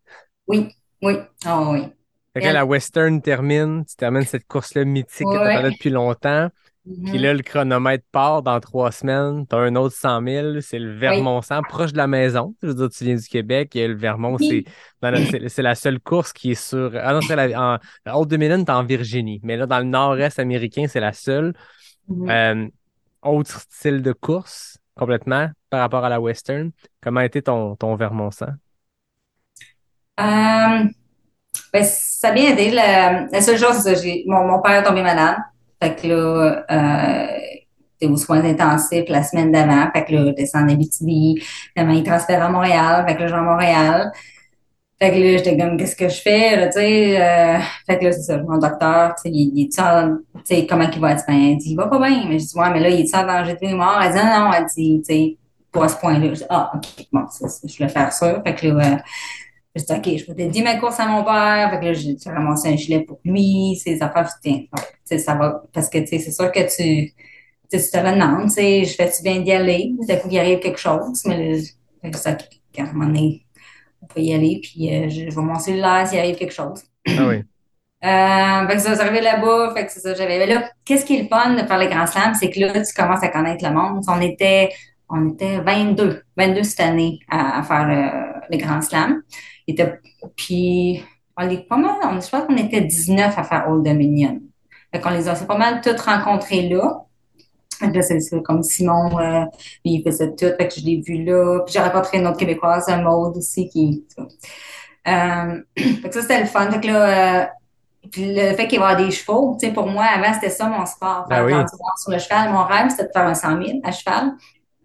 Oui, oui, oh oui. Fait que là, la Western termine, tu termines cette course-là mythique que Ouais. t'attendais depuis longtemps. Mhm. Puis là, le chronomètre part dans trois semaines. T'as un autre 100 000, c'est le Vermont-100, proche de la maison. Je veux dire, tu viens du Québec et le Vermont, Oui. c'est la- c'est c'est la seule course qui est sur. Ah non, c'est la, en, Haute 2000, t'es en Virginie. Mais là, dans le nord-est américain, c'est la seule. Mhm. Euh, autre style de course, complètement, par rapport à la Western. Comment a été ton, ton Vermont-100? Euh, ben, ça a bien aidé. La, la seule chose, j'ai, mon, mon père est tombé malade. Fait que là, euh, j'étais aux soins intensifs la semaine d'avant. Fait que là, je en Abitibi. Finalement, il transfère à Montréal. Fait que là, je vais à Montréal. Fait que là, j'étais comme, qu'est-ce que je fais, là, tu sais? euh, fait que là, c'est ça, mon docteur, tu sais, il, il est tu sais, comment il va? Dit, ben, elle dit, il va pas bien. Mais je dis, ouais, mais là, il est en danger de vie mort? Elle dit, non, non, elle dit, tu sais, à ce point-là. Je dis, ah, OK, bon, ça, ça, je vais faire ça. Fait que là, euh, je dis, OK, je vais dédier ma course à mon père. Fait que là, j'ai ramassé un gilet pour lui, ses affaires, tiens, tu sais, ça va, parce que, tu sais, c'est sûr que tu, tu te le demandes, tu sais, je fais-tu bien d'y aller? D'un coup, il arrive quelque chose, mais là, ça, à un moment donné, on peut y aller, puis euh, je, je vais mon cellulaire s'il arrive quelque chose. Ah oui. Euh, fait que ça, j'arrivais là-bas, fait que c'est ça, j'avais. Mais là, qu'est-ce qui est le fun de faire les grands slams, c'est que là, tu commences à connaître le monde. On était, on était 22, 22 cette année à, à faire euh, les grands slams. Était, puis, on est pas mal, on, je qu'on était 19 à faire Old Dominion. Fait qu'on les a, c'est pas mal toutes rencontrés là. Là, c'est c'est comme Simon, euh, il faisait tout, fait que je l'ai vu là. Puis j'ai rencontré une autre Québécoise, un Maude aussi, qui, euh, fait que ça, c'était le fun. Fait que là, euh, puis le fait qu'il y ait des chevaux, tu sais, pour moi, avant, c'était ça mon sport, Ben oui. de l'endurance sur le cheval. Mon rêve, c'était de faire un 100 000 à cheval.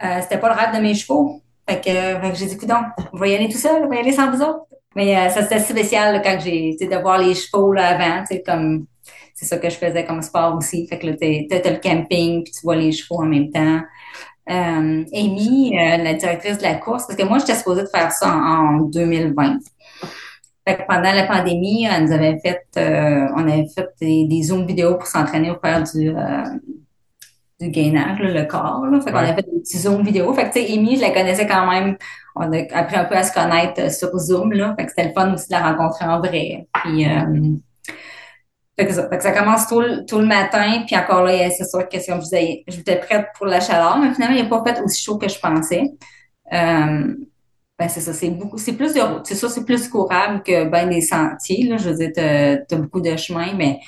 Euh, c'était pas le rêve de mes chevaux. Fait que, j'ai dit, donc, on va y aller tout seul, on va y aller sans vous autres. Mais euh, ça, c'était spécial quand j'ai, tu de voir les chevaux là, avant, comme, c'est ça que je faisais comme sport aussi. Fait que là, t'as le camping, puis tu vois les chevaux en même temps. Euh, Amy, euh, la directrice de la course, parce que moi, j'étais supposée de faire ça en, en 2020. Fait que pendant la pandémie, nous avait fait, on avait fait des, des Zoom vidéos pour s'entraîner pour faire du, du gainage, là, le corps. Là. Fait qu'on Ouais. a fait des petits Zoom vidéos. Fait que, tu sais, Amy, je la connaissais quand même. On a appris un peu à se connaître euh, sur Zoom, là. Fait que c'était le fun aussi de la rencontrer en vrai. Puis, euh, fait que ça, fait que ça commence tôt, le- tôt le matin, puis encore là, c'est sûr que comme je disais, j'étais prête pour la chaleur, mais finalement, il n'est pas fait aussi chaud que je pensais. Euh, ben c'est ça, c'est beaucoup, c'est plus de route. C'est ça, c'est plus courable que ben des sentiers, là. Je veux dire, t'as, t'as beaucoup de chemin, mais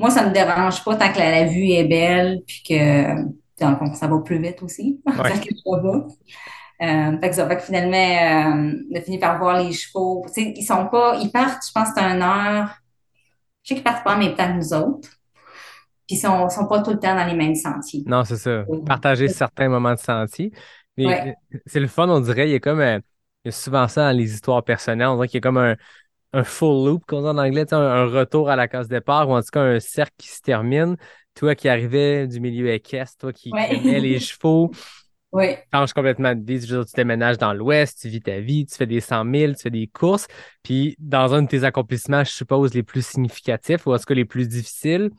moi, ça me dérange pas tant que la, la vue est belle, puis que, dans le fond, ça va plus vite aussi. Ouais. Euh, fait que ça, fait que finalement, euh, on a fini par voir les chevaux. Ils sont pas, ils partent, je pense, c'est un heure. Je sais qu'ils partent pas en même temps que nous autres. Puis ils sont, sont pas tout le temps dans les mêmes sentiers. Non, c'est ça. Partager certains moments de sentier. Ouais. c'est le fun, on dirait. Il y a comme euh, il y a souvent ça dans les histoires personnelles. On dirait qu'il y a comme un, un full loop, comme on dit en anglais, un, un retour à la case départ, ou en tout cas un cercle qui se termine. Toi qui arrivais du milieu équestre, toi qui Ouais. les chevaux, Oui. change complètement de vie. Tu déménages dans l'Ouest, tu vis ta vie, tu fais des 100 000, tu fais des courses. Puis, dans un de tes accomplissements, je suppose, les plus significatifs, ou en tout cas les plus difficiles,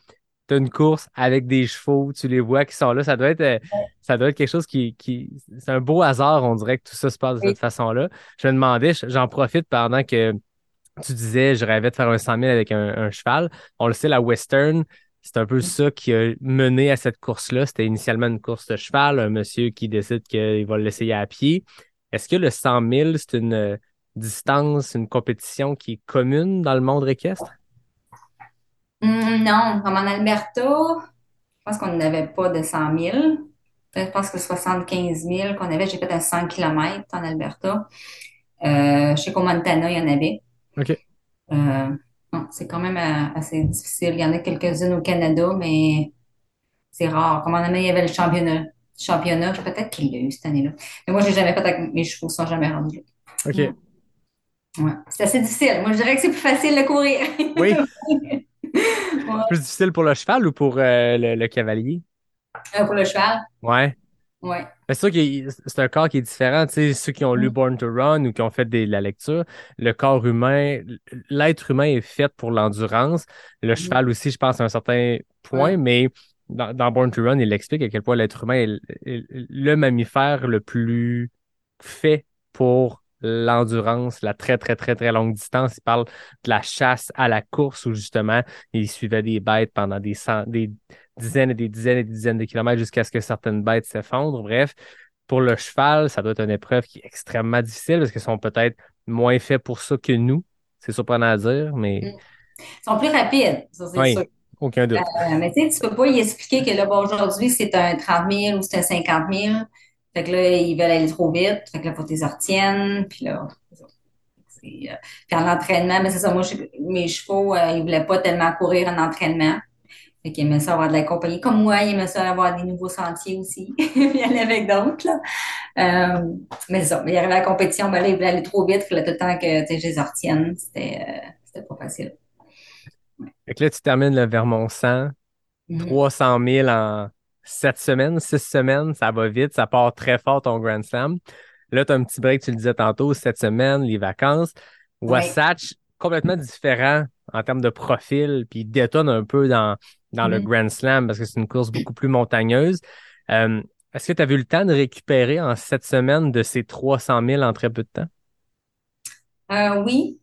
tu as une course avec des chevaux, tu les vois qui sont là. Ça doit être, euh, ça doit être quelque chose qui, qui... C'est un beau hasard, on dirait que tout ça se passe de Oui. cette façon-là. Je me demandais, j'en profite pendant que tu disais, je rêvais de faire un 100 000 avec un, un cheval. On le sait, la Western, c'est un peu ça qui a mené à cette course-là. C'était initialement une course de cheval, un monsieur qui décide qu'il va l'essayer à pied. Est-ce que le 100 000, c'est une euh, distance, une compétition qui est commune dans le monde équestre? Hum, non, comme en Alberta, je pense qu'on n'avait pas de 100 000. Je pense que 75 000 qu'on avait, j'ai fait à 100 km en Alberta. Euh, je sais qu'au Montana, il y en avait. OK. Euh, non, c'est quand même euh, assez difficile. Il y en a quelques-unes au Canada, mais c'est rare. Comme en Amérique, il y avait le championnat. Championnat, peut-être qu'il l'a eu cette année-là. Mais moi, je l'ai jamais fait avec mes chevaux, sont jamais rendus là. OK. Ouais. C'est assez difficile. Moi, je dirais que c'est plus facile de courir. Oui. Ouais. Plus difficile pour le cheval ou pour euh, le, le cavalier? Euh, pour le cheval. Ouais. Ouais. C'est sûr que c'est un corps qui est différent. Tu sais, ceux qui ont lu Mm. Born to Run ou qui ont fait des- de la lecture, le corps humain, l'être humain est fait pour l'endurance. Le cheval aussi, je pense, à un certain point, Mm. Ouais. mais dans, dans Born to Run, il explique à quel point l'être humain est, est le mammifère le plus fait pour l'endurance, la très, très, très, très longue distance. Il parle de la chasse à la course où justement, il suivait des bêtes pendant des, cent- des dizaines et des dizaines et des dizaines de kilomètres jusqu'à ce que certaines bêtes s'effondrent. Bref, pour le cheval, ça doit être une épreuve qui est extrêmement difficile parce qu'ils sont peut-être moins faits pour ça que nous. C'est surprenant à dire, mais Ils sont plus rapides, ça, c'est Oui. sûr. aucun doute. Euh, mais tu sais, tu peux pas y expliquer que là, bon, aujourd'hui, c'est un 30 000 ou c'est un 50 000. Fait que là, ils veulent aller trop vite. Fait que là, faut que tu les retiennes. Puis là, euh, puis en entraînement, mais c'est ça, moi, je- mes chevaux, euh, ils voulaient pas tellement courir en entraînement. Fait aimaient ça avoir de la compagnie. Comme moi, ils aimaient ça avoir des nouveaux sentiers aussi. Y aller avec d'autres, là. Euh, mais ça. Mais il arrivait à la compétition, ben là, ils voulaient aller trop vite. Il fallait tout le temps que, je les retienne. C'était, euh, c'était pas facile. Fait que là, tu termines le Vermont 100, Mhm. 300 000 en 7 semaines, 6 semaines, ça va vite, ça part très fort ton Grand Slam. Là, tu as un petit break, tu le disais tantôt, 7 semaines, les vacances. Wasatch, complètement différent en termes de profil, puis il détonne un peu dans, dans le Mhm. Grand Slam parce que c'est une course beaucoup plus montagneuse. Euh, Est-ce que tu as eu le temps de récupérer en 7 semaines de ces 300 000 en très peu de temps? Euh, oui.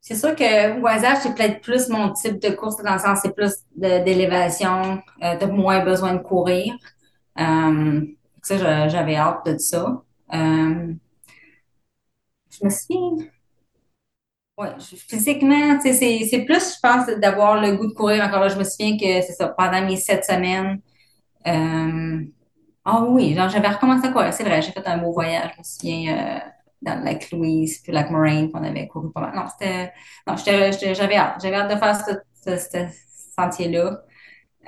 C'est sûr que Wasatch, c'est peut-être plus mon type de course, dans le sens, c'est plus d'élévation, euh, t'as moins besoin de courir. Euh, ça, j'avais hâte de ça. Euh, je me souviens. Je- physiquement, tu sais, c'est, plus, je pense, d'avoir le goût de courir. Encore là, je me souviens que c'est ça, pendant mes sept semaines. Euh, ah oui, genre, j'avais recommencé à courir. C'est vrai, j'ai fait un beau voyage. Je me souviens, euh, dans le lac Louise, puis le lac Moraine, qu'on avait couru pas mal. Non, c'était, non, j'avais hâte. J'avais hâte de faire cette, ce, ce sentier-là.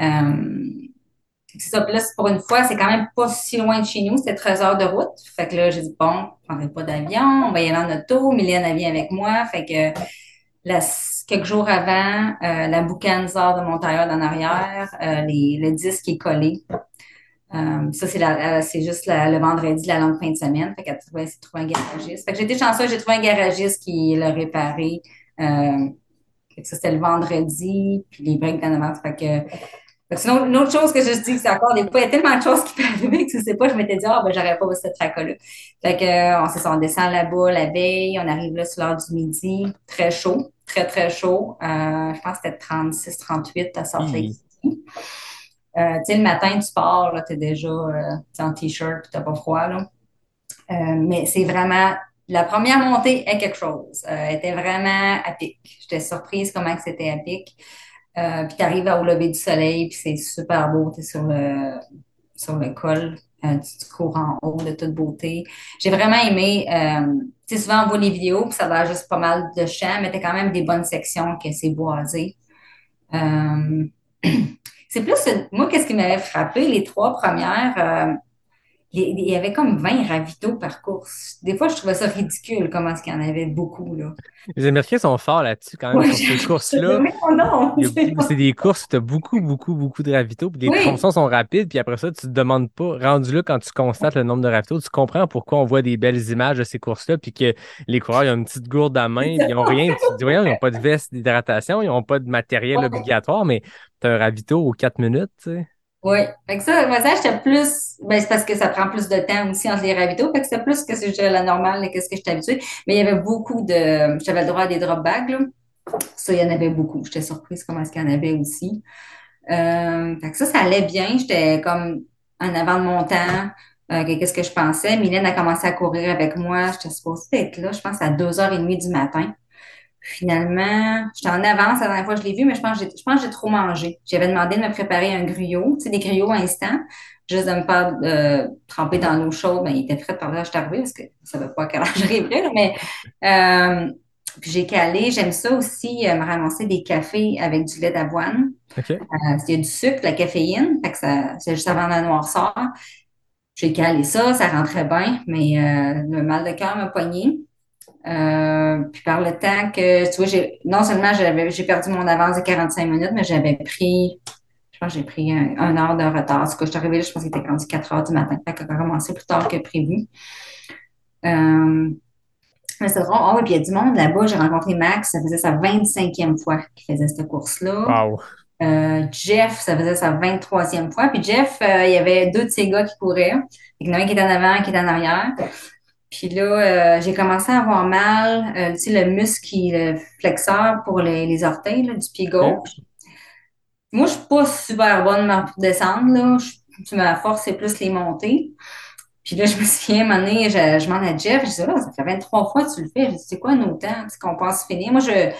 Euh, c'est ça. Là, pour une fois, c'est quand même pas si loin de chez nous. C'était 13 heures de route. Fait que là, j'ai dit, bon, je prendrai pas d'avion. On va y aller en auto. Mylène, vient avec moi. Fait que quelques jours avant, euh, la boucane de mon d'en arrière. Euh, les- le disque est collé. Euh, ça, c'est la, c'est juste la- le vendredi, la longue fin de semaine. Fait qu'elle essayer de trouver un garagiste. Fait que été chanceuse, j'ai trouvé un garagiste qui l'a réparé. Euh, ça, c'était le vendredi, puis les breaks d'en que, fait que sinon, une autre chose que je dis, c'est encore des fois, il y a tellement de choses qui peuvent arriver que tu sais pas, je m'étais dit, ah, ben, j'aurais pas ce tracas-là. Fait que, euh, on, s'est- on descend là-bas la veille, on arrive là sur l'heure du midi, très chaud, très, très chaud. Euh, je pense que c'était 36, 38 à Salt Lake. City. Euh, tu sais, le matin, tu pars, là, t'es déjà euh, en t-shirt, puis t'as pas froid, là. Euh, mais c'est vraiment, la première montée est quelque chose. Euh, elle était vraiment à pic. J'étais surprise comment que c'était à pic. Euh, puis t'arrives au lever du soleil, puis c'est super beau. T'es sur le, sur le col. Euh, tu, tu cours en haut de toute beauté. J'ai vraiment aimé, euh, tu sais, souvent on voit les vidéos, puis ça va juste pas mal de champs, mais t'as quand même des bonnes sections que c'est boisé. Euh, c'est plus, moi, qu'est-ce qui m'avait frappé, les trois premières, euh, il y avait comme 20 ravitaux par course. Des fois, je trouvais ça ridicule, comment est-ce qu'il y en avait beaucoup, là. Les Américains sont forts là-dessus quand même Ouais, sur ces courses-là. C'est des courses où tu as beaucoup, beaucoup, beaucoup de ravitaux. Puis les Oui. tronçons sont rapides. Puis après ça, tu te demandes pas, rendu là, quand tu constates le nombre de ravitaux, tu comprends pourquoi on voit des belles images de ces courses-là. Puis que les coureurs, ils ont une petite gourde à main. Ils ont rien. Tu te dis, voyons, ils n'ont pas de veste d'hydratation. Ils n'ont pas de matériel obligatoire. Mais tu as un ravito aux 4 minutes. Tu sais. Oui. Fait que ça, moi, ça, j'étais plus, ben, c'est parce que ça prend plus de temps aussi entre les ravitaux. Fait que c'était plus que c'est la normale et qu'est-ce que j'étais habituée. Mais il y avait beaucoup de, j'avais le droit à des drop bags, là. Ça, il y en avait beaucoup. J'étais surprise comment est-ce qu'il y en avait aussi. Euh, fait que ça, ça allait bien. J'étais comme en avant de mon temps. Euh, que- qu'est-ce que je pensais? Mylène a commencé à courir avec moi. J'étais supposée être là, je pense, à 2h30 du matin. Finalement, j'étais en avance la dernière fois que je l'ai vu, mais je pense que j'ai, je pense j'ai trop mangé. J'avais demandé de me préparer un gruyot, tu sais, des gruyot instant, juste de me faire euh, tremper dans l'eau chaude. Ben, il était frais par là, je suis arrivée parce que je savais pas à quelle heure j'arriverais, là, mais euh, puis j'ai calé. J'aime ça aussi, euh, me ramasser des cafés avec du lait d'avoine. OK. Euh, il y a du sucre, la caféine, fait que ça, c'est juste avant la noirceur. J'ai calé ça, ça rentrait bien, mais euh, le mal de cœur m'a poigné. Euh, puis par le temps que, tu vois, j'ai, non seulement j'avais, j'ai perdu mon avance de 45 minutes, mais j'avais pris, je pense que j'ai pris un, un heure de retard. Tout cas, je suis arrivée là, je pense qu'il était rendu 4 heures du matin. Fait qu'on a commencé plus tard que prévu. Euh, mais c'est drôle. Ah oui, puis il y a du monde là-bas. J'ai rencontré Max, ça faisait sa 25e fois qu'il faisait cette course-là. Wow. Euh, Jeff, ça faisait sa 23e fois. Puis Jeff, il y avait deux de ses gars qui couraient. Il y en a un qui était en avant, un qui était en arrière. Puis là, euh, j'ai commencé à avoir mal, euh, tu sais, le muscle, qui- le flexeur pour les, les orteils là, du pied gauche. Moi, je suis pas super bonne pour descendre, là. Je, tu ma force, c'est plus les montées. Puis là, je me souviens, à un moment donné, je, je demande à Jeff, je dis, là, ça fait 23 fois que tu le fais. Je dis, c'est quoi un autant, tu sais, qu'on pense finir? Moi, je,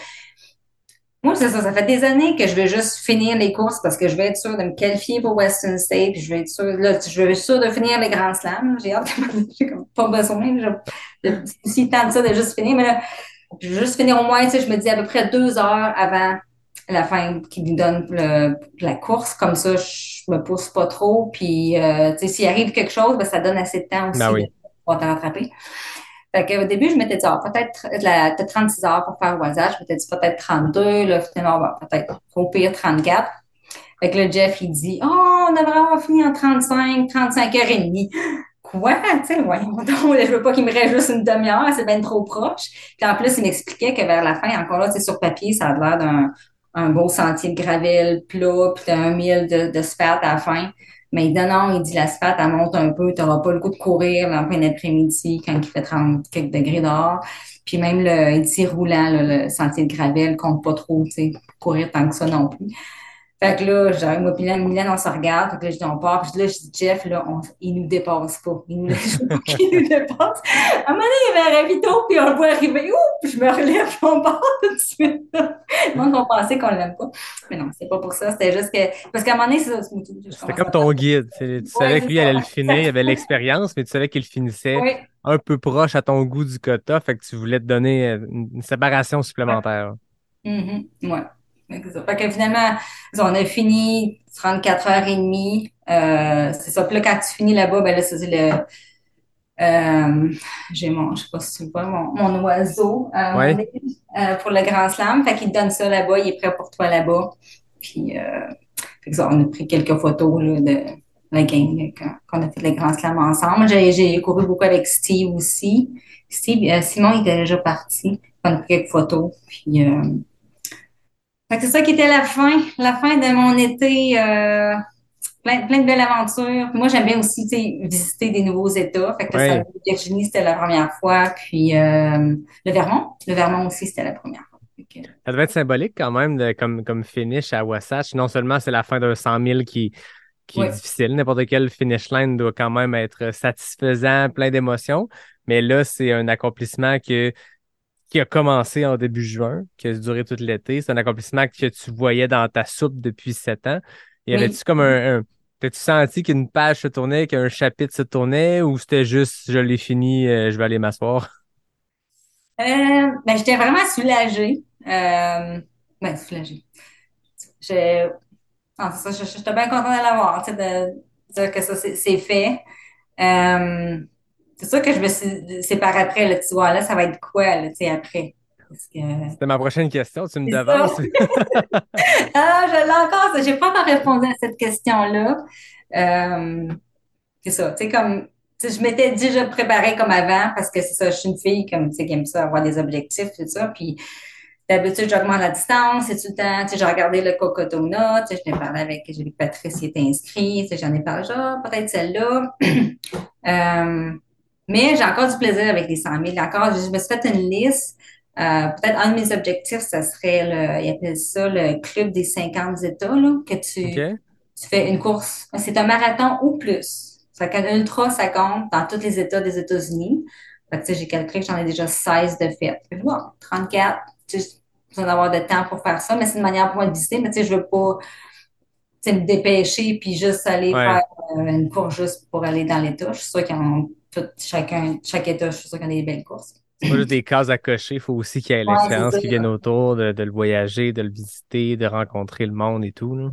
moi, c'est ça, ça fait des années que je veux juste finir les courses parce que je veux être sûre de me qualifier pour Western State, puis je veux être sûre, là, je veux être sûre de finir les grands slams. J'ai hâte, j'ai comme pas besoin, là, de, de, si tant de ça de juste finir, mais là, je veux juste finir au moins, tu sais, je me dis à peu près deux heures avant la fin qui nous donne le- la course, comme ça, je me pousse pas trop, puis, euh, tu sais, s'il arrive quelque chose, ben, ça donne assez de temps aussi Ben oui. de pouvoir te rattraper. Fait que, au début, je m'étais dit, ah, peut-être t'as 36 heures pour faire Waza. Je m'étais dit peut-être 32. Là, finalement, peut-être au pire 34. Fait que là, Jeff, il dit, oh, on devrait avoir fini en 35, 35 heures et demie. Quoi? Tu sais, donc, je veux pas qu'il me reste juste une demi-heure, c'est bien trop proche. Puis en plus, il m'expliquait que vers la fin, encore là, c'est sur papier, ça a l'air d'un un beau sentier de gravel plat, puis t'as un mille de, de à la fin. Mais il dit non, il dit l'asphalte, elle monte un peu, t'auras pas le goût de courir en plein après-midi quand il fait 30 quelques degrés dehors. Puis même le, il dit roulant, là, le sentier de gravel compte pas trop, tu sais, courir tant que ça non plus. Fait que là, genre, moi, puis Mylène, Mylène, on se regarde. Fait que là, je dis, on part. Puis là, je dis, Jeff, là, on, il nous dépasse pas. Il nous, qu'il nous dépasse. À un moment donné, il y avait un ravito, puis on le voit arriver. Ouh! Puis je me relève, puis on part tout de suite. Monde on pensait qu'on l'aime pas. Mais non, c'est pas pour ça. C'était juste que, parce qu'à un moment donné, c'est ça. C'était comme ton guide. Tu savais que lui, il allait le finir. Il avait l'expérience, mais tu savais qu'il finissait Oui, un peu proche à ton goût du quota. Fait que tu voulais te donner euh, une, séparation supplémentaire. Mhm. Ouais. Fait que, ça. Fait que finalement, on a fini 34 heures et demie. Euh, c'est ça. Puis là, quand tu finis là-bas, ben là, c'est le. Euh, j'ai mon, je sais pas si tu le vois, mon, mon oiseau euh, Ouais. pour le Grand Slam. Fait qu'il te donne ça là-bas, il est prêt pour toi là-bas. Puis, euh, fait que ça, on a pris quelques photos là, de la gang là, quand, quand on a fait le Grand Slam ensemble. J'ai, j'ai couru beaucoup avec Steve aussi. Steve, Simon, il était déjà parti. On a pris quelques photos. Puis, euh, c'est ça qui était la fin, la fin de mon été. Euh, plein, plein de belles aventures. Puis moi, j'aime bien aussi, visiter des nouveaux États. Fait que ça, Virginie, c'était la première fois. Puis euh, le Vermont, le Vermont aussi, c'était la première fois. Que- Ça devait être symbolique quand même de, comme, comme finish à Wasatch. Non seulement c'est la fin d'un 100 000 qui, qui est difficile, n'importe quel finish line doit quand même être satisfaisant, plein d'émotions. Mais là, c'est un accomplissement que, qui a commencé en début juin, qui a duré tout l'été. C'est un accomplissement que tu voyais dans ta soupe depuis sept ans. Y Oui. avait-tu comme un, un T'as-tu senti qu'une page se tournait, qu'un chapitre se tournait, ou c'était juste je l'ai fini, euh, je vais aller m'asseoir? Euh, ben, j'étais vraiment soulagée. Euh, ben, soulagée. Je, c'est ça, je- je- j'étais bien contente de l'avoir, de dire que ça, c'est c'est fait. Euh, c'est sûr que je me suis, c'est par après, là, tu vois, là, ça va être quoi, là, tu sais, après? Que, C'était ma prochaine question, tu me devances. Ah, je l'ai encore. J'ai pas encore répondu à cette question-là. Euh, c'est ça, tu sais, comme, je m'étais déjà préparée comme avant parce que c'est ça, je suis une fille comme, tu sais, qui aime ça, avoir des objectifs, tout ça. Puis, d'habitude, j'augmente la distance, c'est tout le temps, tu sais, j'ai regardé le Cocotona, tu sais, je l'ai parlé avec, j'ai vu que Patrice était inscrit, tu sais, j'en ai parlé, genre, peut-être celle-là. Euh, mais j'ai encore du plaisir avec les 100 000. Encore, je me suis fait une liste. Euh, peut-être un de mes objectifs, ça serait le, ils appellent ça le club des 50 États, là, que tu, tu fais une course. C'est un marathon ou plus. Ça qu'un ultra, ça compte dans tous les États des États-Unis. Fait que, tu sais, j'ai calculé que j'en ai déjà 16 de fait. Bon, 34, tu sais, besoin d'avoir de temps pour faire ça, mais c'est une manière pour moi de visiter, mais tu sais, je veux pas, me dépêcher puis juste aller Ouais. faire euh, une course juste pour aller dans l'État. Je suis sûre qu'ils ont tout, chacun, chaque État, je suis sûre qu'ils ont des belles courses. C'est pas juste des cases à cocher, il faut aussi qu'il y ait l'expérience qui vienne autour, de, de le voyager, de le visiter, de rencontrer le monde et tout. Là.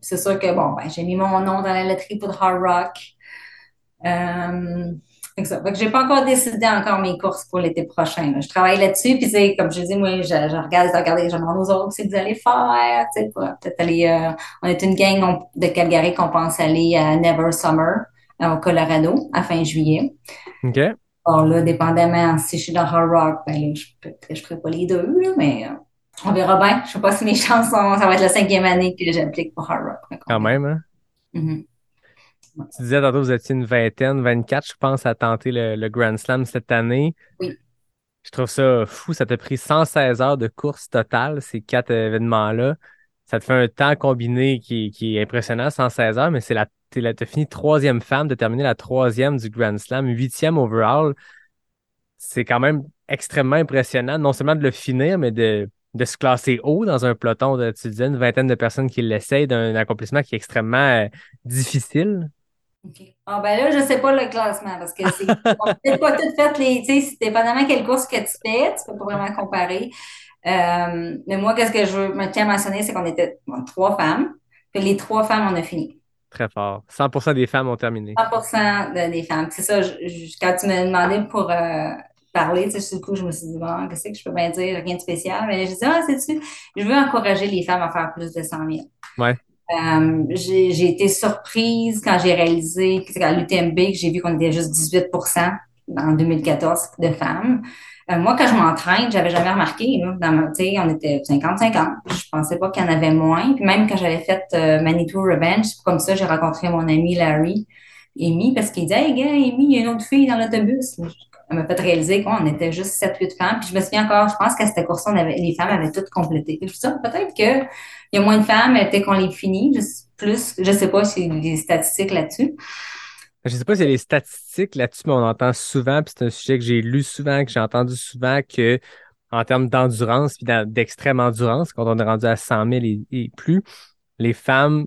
C'est sûr que, bon, ben, j'ai mis mon nom dans la loterie pour Hard Rock. Euh, j'ai pas encore décidé encore mes courses pour l'été prochain. là. Je travaille là-dessus, puis c'est comme je dis, moi, je, je regarde, je regarde, je demande aux autres c'est que vous allez faire, tu sais, peut-être aller. euh, on est une gang on- de Calgary qu'on pense aller à Never Summer au Colorado à fin juillet. OK? Alors là, dépendamment si je suis dans Hard Rock, ben là, je je ferai pas les deux, là, mais euh, on verra bien. Je sais pas si mes chances sont. Ça va être la cinquième année que j'applique pour Hard Rock. Quand même, hein? Mhm. Tu disais tantôt, vous étiez une vingtaine, 24, je pense, à tenter le, le Grand Slam cette année. Oui. Je trouve ça fou. Ça t'a pris 116 heures de course totale, ces quatre événements-là. Ça te fait un temps combiné qui, qui est impressionnant, 116 heures, mais c'est la, la, t'as fini troisième femme, de terminer la troisième du Grand Slam, huitième overall. C'est quand même extrêmement impressionnant, non seulement de le finir, mais de, de se classer haut dans un peloton de, tu disais, une vingtaine de personnes qui l'essayent d'un accomplissement qui est extrêmement euh, difficile. OK. Ah ben là, je sais pas le classement parce que c'est peut-être pas toutes fait les, tu sais, c'est dépendamment quelle course que tu fais, tu peux pas vraiment comparer. Euh, mais moi, qu'est-ce que je veux me tiens à mentionner, c'est qu'on était bon, trois femmes, que les trois femmes, on a fini. Très fort. 100% des femmes ont terminé. 100% de- des femmes. C'est ça, je- je- quand tu m'as demandé pour euh, parler, tu sais, coup, je me suis dit, bon, qu'est-ce que je peux bien dire, rien de spécial. Mais j'ai dit, ah, c'est-tu, je veux encourager les femmes à faire plus de 100 000. Ouais. Euh, j'ai, été surprise quand j'ai réalisé que à l'UTMB, que j'ai vu qu'on était juste 18% en 2014 de femmes. Euh, moi, quand je m'entraîne, j'avais jamais remarqué, là, dans ma, on était 50-50. Je pensais pas qu'il y en avait moins. Puis même quand j'avais fait euh, Manitou Revenge, comme ça, j'ai rencontré mon ami Larry, Amy, parce qu'il disait, hey, gars, Amy, il y a une autre fille dans l'autobus. Elle m'a fait réaliser qu'on était juste 7-8 femmes. Puis je me souviens encore, je pense qu'à cette course-là, on avait, les femmes avaient toutes complété. Ah, peut-être que il y a moins de femmes, peut-être qu'on les finit, juste plus. Je sais pas si des statistiques là-dessus. Je sais pas s'il y a des statistiques là-dessus, mais on entend souvent, puis c'est un sujet que j'ai lu souvent, que j'ai entendu souvent, que en termes d'endurance, puis d'extrême endurance, quand on est rendu à 100 000 et, et plus, les femmes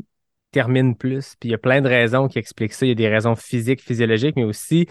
terminent plus. Puis il y a plein de raisons qui expliquent ça. Il y a des raisons physiques, physiologiques, mais aussi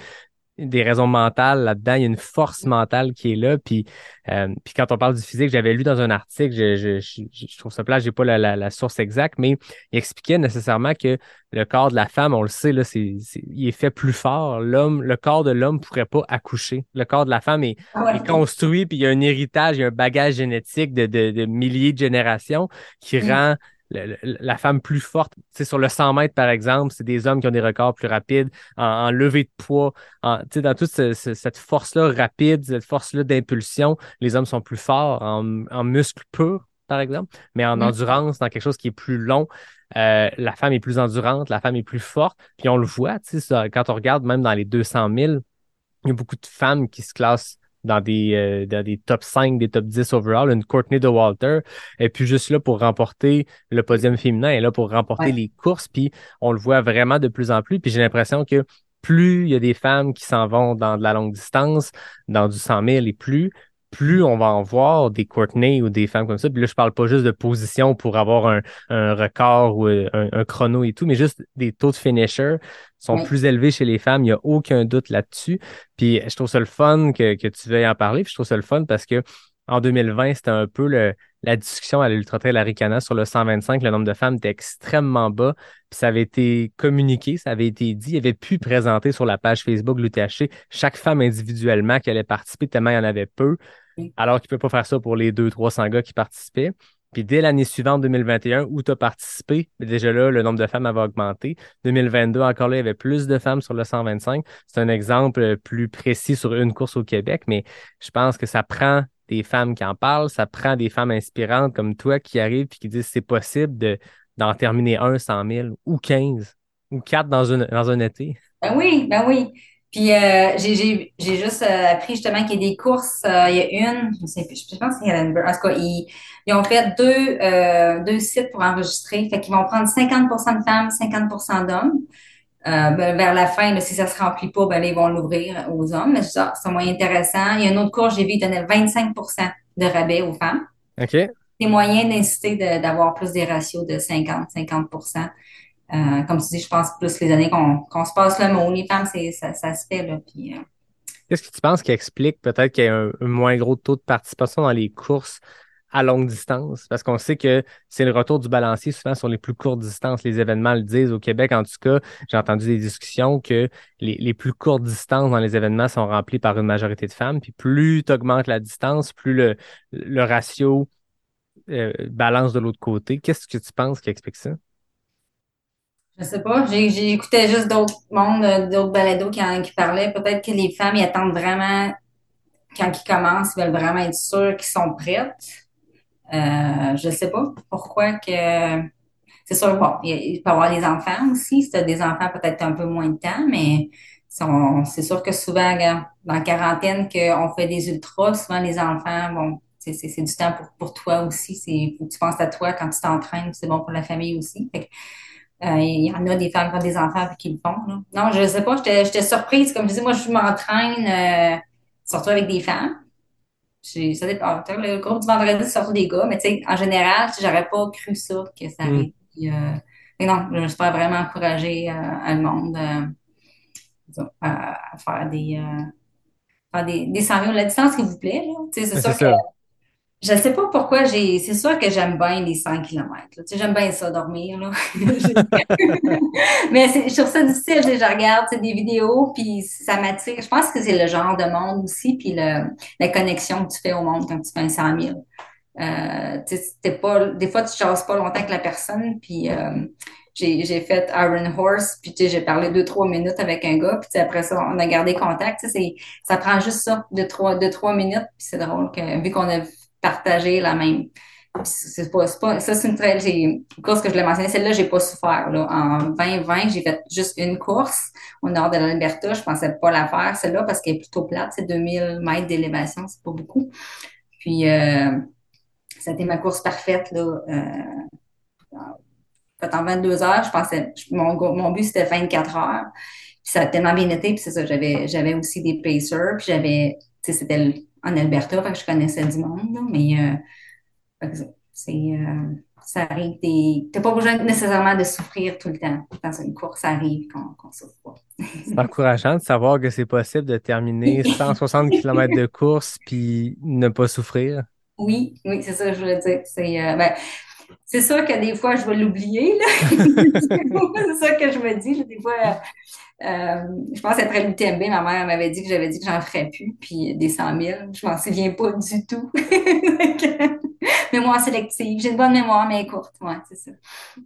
des raisons mentales là-dedans. Il y a une force mentale qui est là. Puis, euh, puis quand on parle du physique, j'avais lu dans un article, je, je, je, je trouve ça plat, j'ai pas la, la, la, source exacte, mais il expliquait nécessairement que le corps de la femme, on le sait, là, c'est, c'est il est fait plus fort. L'homme, le corps de l'homme pourrait pas accoucher. Le corps de la femme est, Ah ouais. est construit, puis il y a un héritage, il y a un bagage génétique de, de, de milliers de générations qui Mm. rend le- la femme plus forte. Tu sais, sur le 100 mètres, par exemple, c'est des hommes qui ont des records plus rapides en, en levée de poids, en, tu sais, dans toute ce- ce- cette force-là rapide, cette force-là d'impulsion, les hommes sont plus forts en, en muscles purs, par exemple, mais en Mm. endurance, dans quelque chose qui est plus long, euh, la femme est plus endurante, la femme est plus forte, puis on le voit, tu sais, ça, quand on regarde même dans les 200 000, il y a beaucoup de femmes qui se classent dans des, euh, dans des top 5, des top 10 overall. Une Courtney de Walter est plus juste là pour remporter le podium féminin, elle est là pour remporter Ouais. les courses, puis on le voit vraiment de plus en plus. Puis j'ai l'impression que plus il y a des femmes qui s'en vont dans de la longue distance, dans du 100 000 et plus, plus on va en voir des Courtney ou des femmes comme ça. Puis là, je parle pas juste de position pour avoir un, un record ou euh, un, un chrono et tout, mais juste des taux de finisher sont Oui. plus élevés chez les femmes. Il n'y a aucun doute là-dessus. Puis je trouve ça le fun que, que tu veuilles en parler. Puis je trouve ça le fun parce que en 2020, c'était un peu le, la discussion à l'Ultra Trail Aricana sur le 125. Le nombre de femmes était extrêmement bas. Puis ça avait été communiqué, ça avait été dit. Il avait pu présenter sur la page Facebook l'UTHC chaque femme individuellement qui allait participer, tellement il y en avait peu. Alors qu'il ne peut pas faire ça pour les 200-300 gars qui participaient. Puis dès l'année suivante, 2021, où tu as participé, déjà là, le nombre de femmes avait augmenté. 2022, encore là, il y avait plus de femmes sur le 125. C'est un exemple euh, plus précis sur une course au Québec, mais je pense que ça prend des femmes qui en parlent, ça prend des femmes inspirantes comme toi qui arrivent et qui disent c'est possible de, d'en terminer un 100 000 ou 15 ou 4 dans, une, dans un été. Ben oui, ben oui. Puis euh, j'ai, juste euh, appris justement qu'il y a des courses. euh, il y a une, je sais plus, je pense que c'est Edinburgh. En tout cas, ils, ils ont fait deux, deux sites pour enregistrer. Fait qu'ils vont prendre 50% de femmes, 50% d'hommes. Ben, vers la fin, là, si ça se remplit pas, ben là, ils vont l'ouvrir aux hommes. Mais ça, c'est moins intéressant. Il y a une autre course, j'ai vu, ils donnaient 25% de rabais aux femmes. OK? Des moyens d'inciter d'avoir plus des ratios de 50, 50 euh, Comme tu dis, je pense plus les années qu'on se passe mot. Les femmes, c'est, ça, ça se fait, là. Euh, Qu'est-ce que tu penses qui explique peut-être qu'il y a un, un moins gros taux de participation dans les courses à longue distance? Parce qu'on sait que c'est le retour du balancier souvent sur les plus courtes distances. Les événements le disent au Québec. En tout cas, j'ai entendu des discussions que les, les plus courtes distances dans les événements sont remplies par une majorité de femmes. Puis plus tu augmentes la distance, plus le, le ratio euh, balance de l'autre côté. Qu'est-ce que tu penses qui explique ça? Je sais pas, écouté juste d'autres mondes, euh, d'autres balados qui, en- qui parlaient. Peut-être que les femmes, ils attendent vraiment, quand ils commencent, ils veulent vraiment être sûrs qu'ils sont prêtes. Euh, je sais pas pourquoi que... C'est sûr, bon, il il peut y avoir des enfants aussi. Si tu as des enfants, peut-être un peu moins de temps, mais c'est sûr que souvent, dans la quarantaine, qu'on fait des ultras, souvent les enfants, bon, c'est du temps pour, pour toi aussi. C'est, faut que tu penses à toi quand tu t'entraînes, c'est bon pour la famille aussi. Il y en a des femmes qui ont des enfants et qui le font. Là. Non, je sais pas, j'étais surprise. Comme je dis, moi, je m'entraîne euh, surtout avec des femmes. Ça dépend. Le groupe du vendredi, c'est surtout des gars, mais tu sais, en général, j'aurais pas cru ça, que ça Mm. arrive. Euh, mais non, je suis pas vraiment encouragée euh, à le monde euh, disons, à, à faire des, euh, faire des, des 100 000 la distance, s'il vous plaît. C'est C'est sûr que ça. Je sais pas pourquoi j'ai. C'est sûr que j'aime bien les 100 km. Tu j'aime bien ça, dormir. Là. Mais je trouve ça difficile. Je regarde des vidéos, puis ça m'attire. Je pense que c'est le genre de monde aussi, puis le, la connexion que tu fais au monde quand tu fais un 100 000. Euh, pas, des fois, tu jases pas longtemps avec la personne, puis euh, j'ai, fait Iron Horse, puis j'ai parlé deux, trois minutes avec un gars, puis après ça, on a gardé contact. Ça prend juste ça, de trois, de trois minutes, puis c'est drôle que vu qu'on a partagé la même. C'est ça, c'est une très, j'ai, course que je l'ai mentionné, celle-là, j'ai pas souffert, là. En 2020, j'ai fait juste une course au nord de l'Alberta. Je pensais pas la faire, celle-là, parce qu'elle est plutôt plate. C'est 2000 mètres d'élévation, c'est pas beaucoup. Puis, euh, ça a été ma course parfaite, là. Euh, en 22 heures, je pensais, mon, mon but, c'était 24 heures. Puis ça a tellement bien été, puis c'est ça, j'avais, j'avais aussi des pacers, puis j'avais, c'était en Alberta, fait que je connaissais du monde, là, mais euh, c'est, euh, ça arrive des. T'as pas besoin nécessairement de souffrir tout le temps. Dans une course, ça arrive qu'on qu'on souffre pas. C'est encourageant de savoir que c'est possible de terminer 160 km de course puis ne pas souffrir. Oui, oui, c'est ça que je voulais dire. C'est euh, ben, c'est sûr que des fois, je vais l'oublier. c'est ça que je me dis. Des fois, euh, je pense après l'UTMB, ma mère m'avait dit que j'avais dit que j'en ferais plus, puis des 100 000. Je m'en souviens pas du tout. mémoire sélective. J'ai une bonne mémoire, mais courte. Ouais, c'est ça.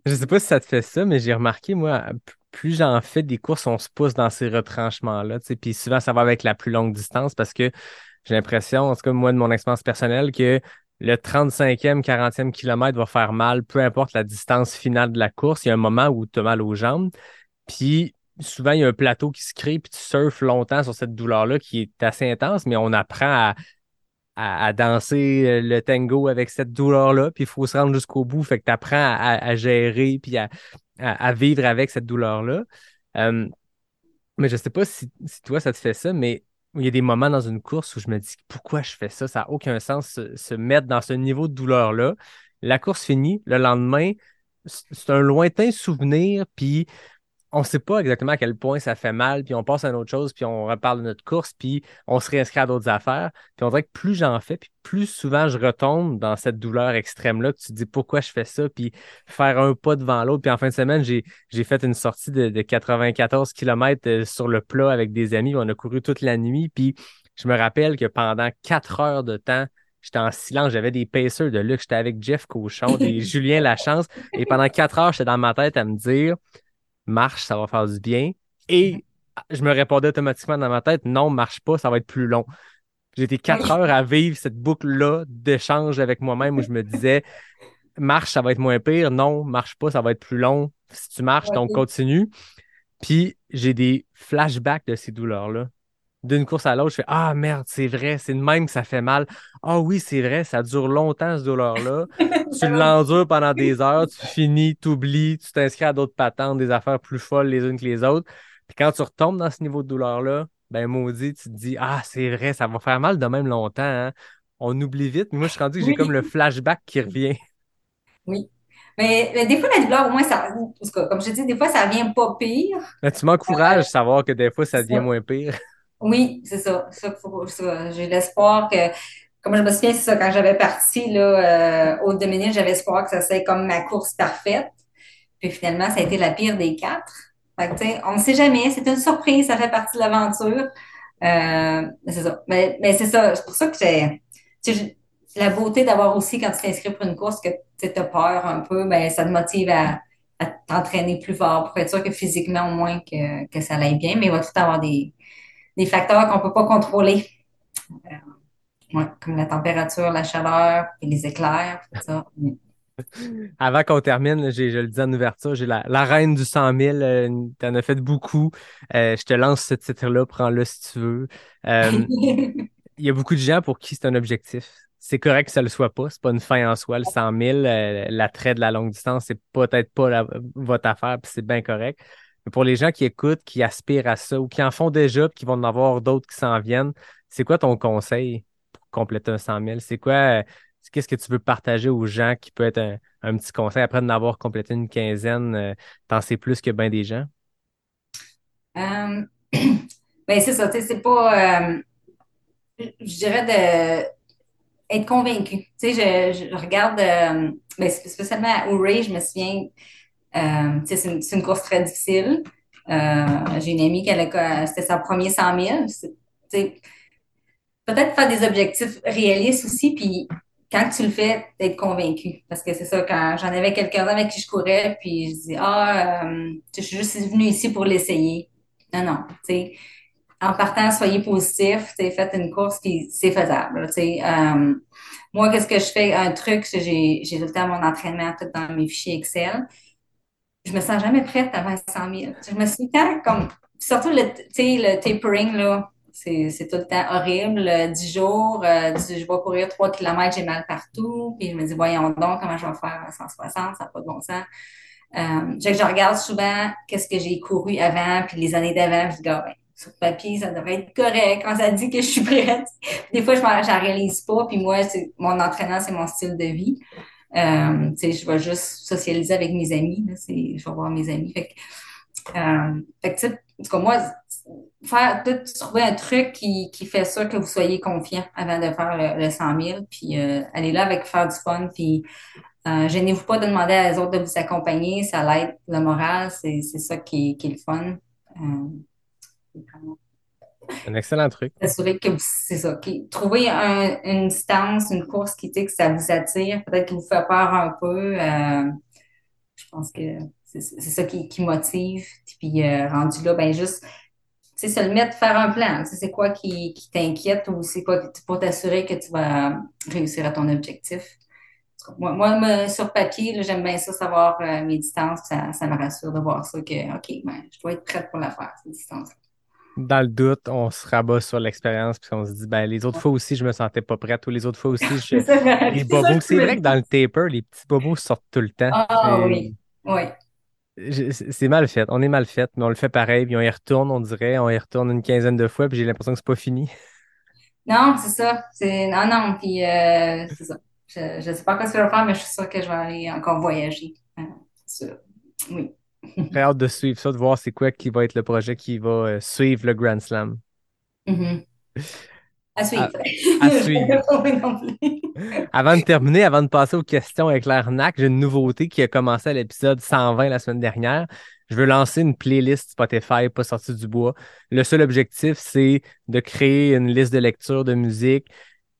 Je sais pas si ça te fait ça, mais j'ai remarqué, moi, plus j'en fais des courses, on se pousse dans ces retranchements-là. Puis souvent, ça va avec la plus longue distance parce que j'ai l'impression, en tout cas, moi, de mon expérience personnelle, que le 35e, 40e kilomètre va faire mal, peu importe la distance finale de la course. Il y a un moment où tu as mal aux jambes. Puis souvent, il y a un plateau qui se crée, puis tu surfes longtemps sur cette douleur-là qui est assez intense, mais on apprend à, à, danser euh, le tango avec cette douleur-là, puis il faut se rendre jusqu'au bout. Fait que tu apprends à, à- gérer, puis à, vivre avec cette douleur-là. Euh, mais je sais pas si, si toi, ça te fait ça, mais il y a des moments dans une course où je me dis pourquoi je fais ça? Ça n'a aucun sens se, se mettre dans ce niveau de douleur-là. La course finie, le lendemain, c'est un lointain souvenir, puis on ne sait pas exactement à quel point ça fait mal, puis on passe à une autre chose, puis on reparle de notre course, puis on se réinscrit à d'autres affaires. Puis on dirait que plus j'en fais, puis plus souvent je retombe dans cette douleur extrême-là, que tu te dis pourquoi je fais ça, puis faire un pas devant l'autre. Puis en fin de semaine, j'ai, j'ai fait une sortie de, de 94 km sur le plat avec des amis. On a couru toute la nuit, puis je me rappelle que pendant quatre heures de temps, J'étais en silence, j'avais des pacers de luxe, j'étais avec Jeff Cochon, des Julien Lachance, et pendant quatre heures, j'étais dans ma tête à me dire marche, ça va faire du bien. Et je me répondais automatiquement dans ma tête, non, marche pas, ça va être plus long. J'ai été quatre heures à vivre cette boucle-là d'échange avec moi-même où je me disais, marche, ça va être moins pire. Non, marche pas, ça va être plus long. Si tu marches, donc continue. Puis j'ai des flashbacks de ces douleurs-là. D'une course à l'autre, je fais Ah merde, c'est vrai, c'est de même que ça fait mal. Ah oui, c'est vrai, ça dure longtemps, cette douleur-là. tu l'endures pendant des heures, tu finis, tu oublies, tu t'inscris à d'autres patentes, des affaires plus folles les unes que les autres. Puis quand tu retombes dans ce niveau de douleur-là, ben maudit, tu te dis Ah, c'est vrai, ça va faire mal de même longtemps. hein. On oublie vite, mais moi je suis rendu que j'ai Oui. comme le flashback qui revient. Oui. Mais, mais des fois, la douleur, au moins, ça, en tout cas, comme je dis, des fois, ça vient pas pire. Mais tu m'encourages à savoir que des fois ça devient ça. moins pire. Oui, c'est ça. Ça, ça. J'ai l'espoir que, comme je me souviens, c'est ça, quand j'avais parti là, euh, au Dominique, j'avais espoir que ça serait comme ma course parfaite. Puis finalement, ça a été la pire des quatre. Fait que, on ne sait jamais, c'est une surprise, ça fait partie de l'aventure. Euh, c'est ça. Mais, mais c'est ça, c'est pour ça que j'ai- la beauté d'avoir aussi, quand tu t'inscris pour une course, que tu as peur un peu, ben, ça te motive à, à t'entraîner plus fort pour être sûr que physiquement, au moins, que, que ça aille bien. Mais il va tout avoir des, des facteurs qu'on peut pas contrôler. Euh, ouais, comme la température, la chaleur, et les éclairs, tout ça. Mais- Avant qu'on termine, je le dis en ouverture, j'ai la, la reine du 100 000. euh, T'en as fait beaucoup. Euh, je te lance ce titre-là, prends-le si tu veux. Euh, il y a beaucoup de gens pour qui c'est un objectif. C'est correct que ça le soit pas. C'est pas une fin en soi, le 100 000. euh, L'attrait de la longue distance, c'est peut-être pas la- votre affaire, puis c'est bien correct. Mais pour les gens qui écoutent, qui aspirent à ça ou qui en font déjà, puis qui vont en avoir d'autres qui s'en viennent, c'est quoi ton conseil pour compléter un 100 000? C'est quoi, euh, qu'est-ce que tu veux partager aux gens qui peut être un, un petit conseil après d'en avoir complété une quinzaine? euh, T'en sais plus que bien des gens? Ben, c'est ça, c'est pas, je dirais de être convaincu. Tu sais, je, regarde, euh, spécialement au Ray, je me souviens, c'est une, c'est une course très difficile. Euh, j'ai une amie qui c'était son premier 100 000. C'est- Tu sais, peut-être faire des objectifs réalistes aussi, puis quand tu le fais, d'être convaincu. Parce que c'est ça, quand j'en avais quelqu'un avec qui je courais, puis je dis, ah, euh, je suis juste venue ici pour l'essayer. Non, non, en partant, soyez positif, faites une course, puis c'est faisable. Euh, moi, qu'est-ce que je fais? Un truc, j'ai tout le temps mon entraînement tout dans mes fichiers Excel. Je me sens jamais prête avant 100 000. Je me suis tant comme, surtout le, le tapering, là, c'est, tout le temps horrible. Euh, 10 jours, euh, je vais courir 3 km, j'ai mal partout. Puis je me dis, voyons donc, comment je vais faire à 160, ça n'a pas de bon sens. Euh, je, je regarde souvent qu'est-ce que j'ai couru avant, puis les années d'avant, je dis, ah, ben, sur papier, ça devrait être correct quand ça dit que je suis prête. Des fois, je m'en j'en réalise pas, puis moi, mon entraînement, c'est mon style de vie. Euh, je vais juste socialiser avec mes amis. Là, je vais voir mes amis. Fait que, euh, fait que, en tout cas, moi, faire, trouver un truc qui, qui fait ça que vous soyez confiant avant de faire le, le 100 000, puis euh, aller là avec faire du fun, puis euh, gênez-vous pas de demander à les autres de vous accompagner, ça l'aide le moral, c'est, ça qui qui est le fun. Euh, Un excellent truc. s'assurer que c'est ça. trouver un- une distance, une course qui que ça vous attire, peut-être qui vous fait peur un peu. euh, je pense que c'est ça qui, motive. Puis euh, rendu là, ben juste, tu se le mettre, faire un plan. C'est quoi qui, qui t'inquiète ou c'est quoi pour t'assurer que tu vas réussir à ton objectif. Moi, moi sur papier, j'aime bien ça, savoir euh, mes distances. Ça, ça me rassure de voir ça, que, OK, ben, je dois être prête pour la faire, cette distance. Dans le doute, on se rabat sur l'expérience, puis on se dit, ben, les autres fois aussi, je me sentais pas prête, ou les autres fois aussi, je... Les bobos. C'est vrai que dans le taper, les petits bobos sortent tout le temps. Ah oui, oui. C'est mal fait. On est mal fait, mais on le fait pareil, puis on y retourne, on dirait, on y retourne une quinzaine de fois, puis j'ai l'impression que c'est pas fini. Non, c'est ça. C'est non, non. Puis euh, c'est ça. Je, je sais pas je vais faire, mais je suis sûre que je vais aller encore voyager. Euh. Oui. Très hâte de suivre ça, de voir c'est quoi qui va être le projet qui va euh, suivre le Grand Slam. Mhm. À suivre. à suivre. Avant de terminer, avant de passer aux questions avec l'arnaque, j'ai une nouveauté qui a commencé à l'épisode 120 la semaine dernière. Je veux lancer une playlist Spotify pas sortie du bois. Le seul objectif, c'est de créer une liste de lecture de musique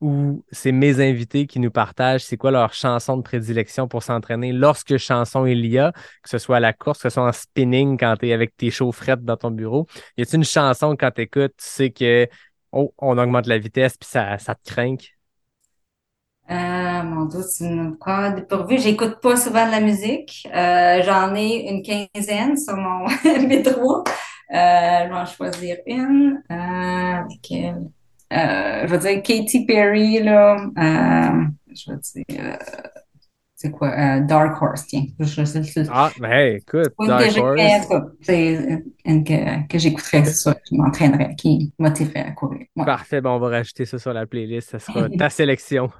où c'est mes invités qui nous partagent c'est quoi leur chanson de prédilection pour s'entraîner lorsque chanson il y a, que ce soit à la course, que ce soit en spinning quand tu es avec tes chaufferettes dans ton bureau. Y a-t-il une chanson quand tu écoutes, tu sais que oh, on augmente la vitesse puis ça, ça te craint? Euh, mon Dieu, c'est une quoi? Dépourvu. J'écoute pas souvent de la musique. Euh, j'en ai une quinzaine sur mon métro. Euh, je vais en choisir une. Euh? Euh, je vais dire Katy Perry, là. Euh, je vais dire, euh, c'est quoi? Euh, Dark Horse, tiens. Je, je, je, je- Ah, ben hey, écoute, Dark que Horse. c'est une que, que j'écouterais, c'est ça, qui m'entraînerait, qui motiverait à courir. Ouais. Parfait, ben on va rajouter ça sur la playlist. Ça sera ta sélection.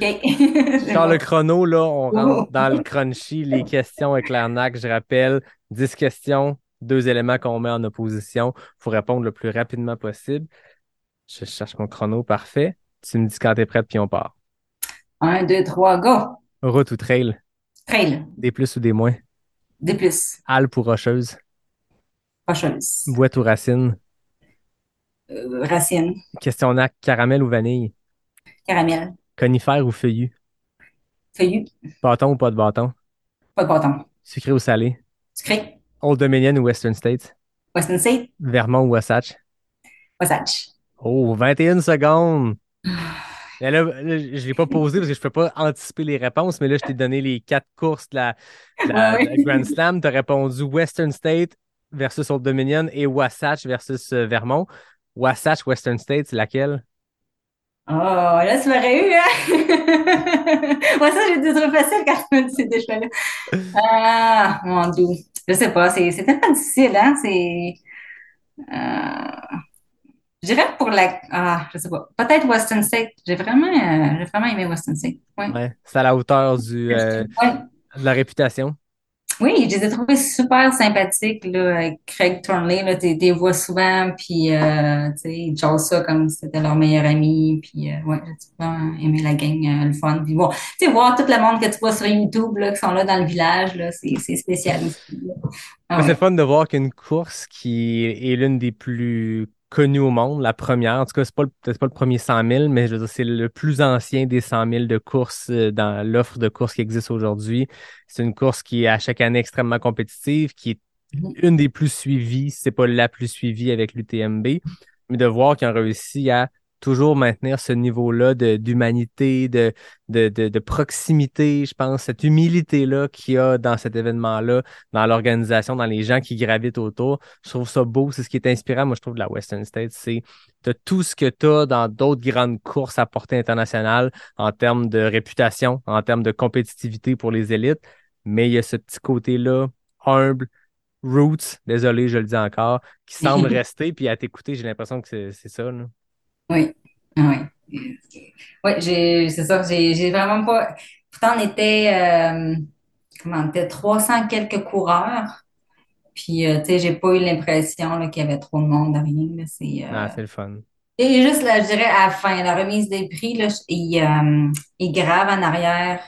OK. Dans le chrono, là, on rentre Oh. dans le crunchy, les questions avec l'arnaque. Je rappelle, 10 questions, deux éléments qu'on met en opposition. Il faut répondre le plus rapidement possible. Je cherche mon chrono, parfait. Tu me dis quand t'es prête, puis on part. Un, deux, trois, go! Route ou trail? Trail. Des plus ou des moins? Des plus. Alpes ou rocheuse? Rocheuse. Boîte ou racine? Euh, racine. Questionnaire caramel ou vanille? Caramel. Conifère ou feuillu? Feuillu. Bâton ou pas de bâton? Pas de bâton. Sucré ou salé? Sucré. Old Dominion ou Western States? Western State. Vermont ou Wasatch? Wasatch. Oh, 21 secondes! Là, là, je ne l'ai pas posé parce que je ne peux pas anticiper les réponses, mais là, je t'ai donné les quatre courses de la, de la- Ouais, de la Grand Slam. Tu as répondu Western State versus Old Dominion et Wasatch versus euh, Vermont. Wasatch, Western State, c'est laquelle? Oh, là, tu m'aurais eu, hein? Moi, ça, j'ai dit trop facile quand tu me dis ces choix-là. Ah, mon Dieu. Je sais pas, c'est c'est tellement difficile, hein? C'est. Euh, je dirais pour la. Ah, je sais pas. Peut-être Western State. J'ai vraiment, euh, j'ai vraiment aimé Western State. Ouais. Ouais, c'est à la hauteur du, euh, Ouais. de la réputation. Oui, je les ai trouvés super sympathiques, là, avec Craig Turnley, là, tu les vois souvent, puis, euh, tu sais, ils ça comme si c'était leur meilleur ami, puis, euh, ouais, j'ai vraiment aimé la gang, euh, le fun. Puis bon, tu sais, voir tout le monde que tu vois sur YouTube, là, qui sont là dans le village, là, c'est, spécial aussi. Ah C'est fun de voir qu'une course qui est l'une des plus connues au monde, la première, en tout cas, c'est pas c'est pas le premier 100 000, mais je veux dire, c'est le plus ancien des 100 000 de courses euh, dans l'offre de courses qui existe aujourd'hui. C'est une course qui est à chaque année extrêmement compétitive, qui est Mhm. une des plus suivies, si c'est pas la plus suivie avec l'UTMB, mais de voir qu'ils ont réussi à toujours maintenir ce niveau-là d'humanité, de, de, de, de proximité, je pense, cette humilité-là qu'il y a dans cet événement-là, dans l'organisation, dans les gens qui gravitent autour. Je trouve ça beau, c'est ce qui est inspirant, moi, je trouve, de la Western States, c'est de tout ce que tu as dans d'autres grandes courses à portée internationale en termes de réputation, en termes de compétitivité pour les élites, mais il y a ce petit côté-là humble, roots, désolé, je le dis encore, qui semble rester, puis à t'écouter, j'ai l'impression que c'est c'est ça. là. Oui, ah oui. Oui, c'est ça. J'ai vraiment pas. Pourtant, on était, euh, comment, on était 300 quelques coureurs. Puis, euh, tu sais, j'ai pas eu l'impression qu'il y avait trop de monde, rien. C'est ah, c'est le fun. Et juste, là, je dirais, à la fin, la remise des prix, là, il, il grave en arrière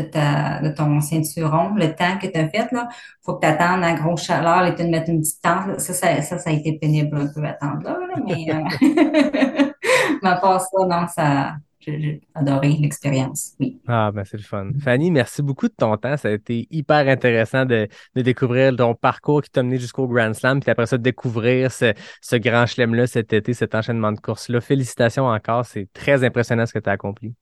de, ton ceinturon, le temps que tu as fait, là, faut que tu attendes à grosse chaleur, et tu mettre une petite tente. Ça, ça, ça, a été pénible un peu attendre là, mais, euh, à part ça, non, ça, j'ai adoré l'expérience, oui. Ah, ben c'est le fun. Fanny, merci beaucoup de ton temps. Ça a été hyper intéressant de, de découvrir ton parcours qui t'a mené jusqu'au Grand Slam, puis après ça, de découvrir ce, ce grand chelem-là cet été, cet enchaînement de courses-là. Félicitations encore. C'est très impressionnant ce que tu as accompli.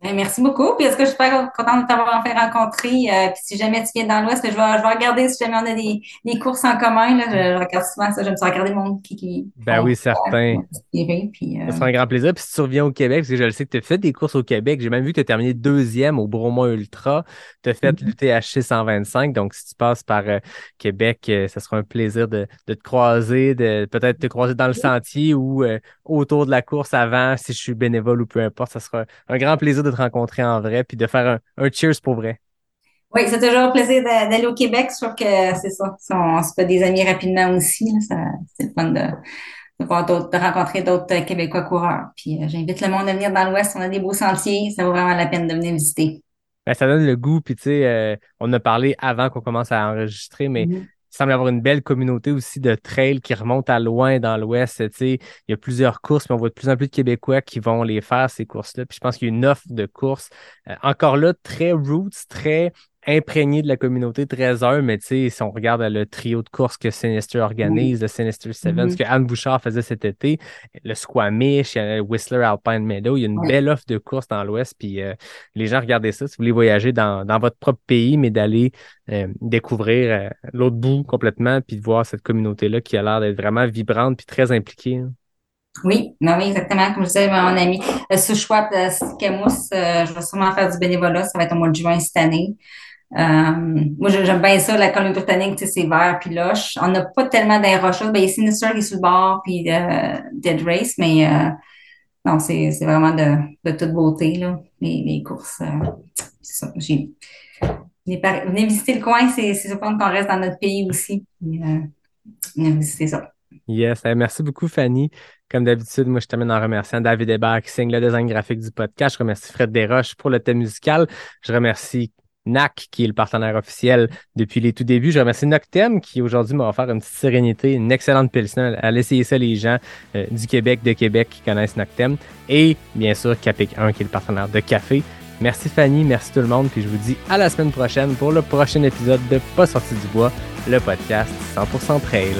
Ben, merci beaucoup. Puis est-ce que je suis super contente de t'avoir fait rencontrer. Euh, puis si jamais tu viens dans l'Ouest, je vais, je vais regarder si jamais on a des, des courses en commun. Là, je, regarde souvent ça. J'aime ça regarder monde qui. qui ben oui, certain. Puis, euh... Ça sera un grand plaisir. Puis si tu reviens au Québec, parce que je le sais que tu as fait des courses au Québec, j'ai même vu que tu as terminé deuxième au Bromont Ultra. Tu as fait mm l'UTHC 125. Donc si tu passes par euh, Québec, ça sera un plaisir de, de te croiser, de peut-être te croiser dans le sentier ou autour de la course avant, si je suis bénévole ou peu importe. Ça sera un grand plaisir de te rencontrer en vrai puis de faire un, cheers pour vrai. Oui, c'est toujours un plaisir d'aller au Québec. Je trouve que c'est ça. On, se fait des amis rapidement aussi. C'est le fun de, de, rencontrer d'autres Québécois coureurs. Puis euh, j'invite le monde à venir dans l'Ouest. On a des beaux sentiers. Ça vaut vraiment la peine de venir visiter. Ben, ça donne le goût. Puis tu sais, euh, on a parlé avant qu'on commence à enregistrer, mais mm-hmm il semble y avoir une belle communauté aussi de trails qui remontent à loin dans l'Ouest. Il y a plusieurs courses, mais on voit de plus en plus de Québécois qui vont les faire, ces courses-là. Puis je pense qu'il y a une offre de courses euh, encore là très roots, très imprégné de la communauté très heureux, mais tu sais, si on regarde le trio de courses que Sinister organise, le Sinister Seven, ce mm-hmm. que Anne Bouchard faisait cet été, le Squamish, le Whistler Alpine Meadow, il y a une belle offre de courses dans l'Ouest, puis euh, les gens regardez ça si vous voulez voyager dans, dans votre propre pays, mais d'aller euh, découvrir euh, l'autre bout complètement, puis de voir cette communauté-là qui a l'air d'être vraiment vibrante puis très impliquée. Hein. Oui, non, oui, exactement. Comme je disais, mon ami, ce choix de Camous, je vais sûrement faire du bénévolat. Ça va être au mois de juin cette année. Euh, moi, j'aime bien ça, la Colombie-Britannique, c'est vert puis loche. On n'a pas tellement d'air rocheux. Ben, il y a Sinister qui est sur le bord, puis euh, Dead Race, mais euh, non, c'est vraiment de, de, toute beauté, là, les, courses. c'est ça. Venez visiter le coin, c'est sûr qu'on reste dans notre pays aussi. venez visiter ça. Yes, merci beaucoup, Fanny. Comme d'habitude, moi, je termine en remerciant David Hébert qui signe le design graphique du podcast. Je remercie Fred Desroches pour le thème musical. Je remercie NAC, qui est le partenaire officiel depuis les tout débuts. Je remercie Noctem, qui aujourd'hui m'a offert une petite sérénité, une excellente pilsner. Allez essayer ça, les gens euh, du Québec, de Québec qui connaissent Noctem. Et bien sûr, Capic 1, qui est le partenaire de café. Merci Fanny, merci tout le monde, puis je vous dis à la semaine prochaine pour le prochain épisode de Pas sorti du bois, le podcast 100% trail.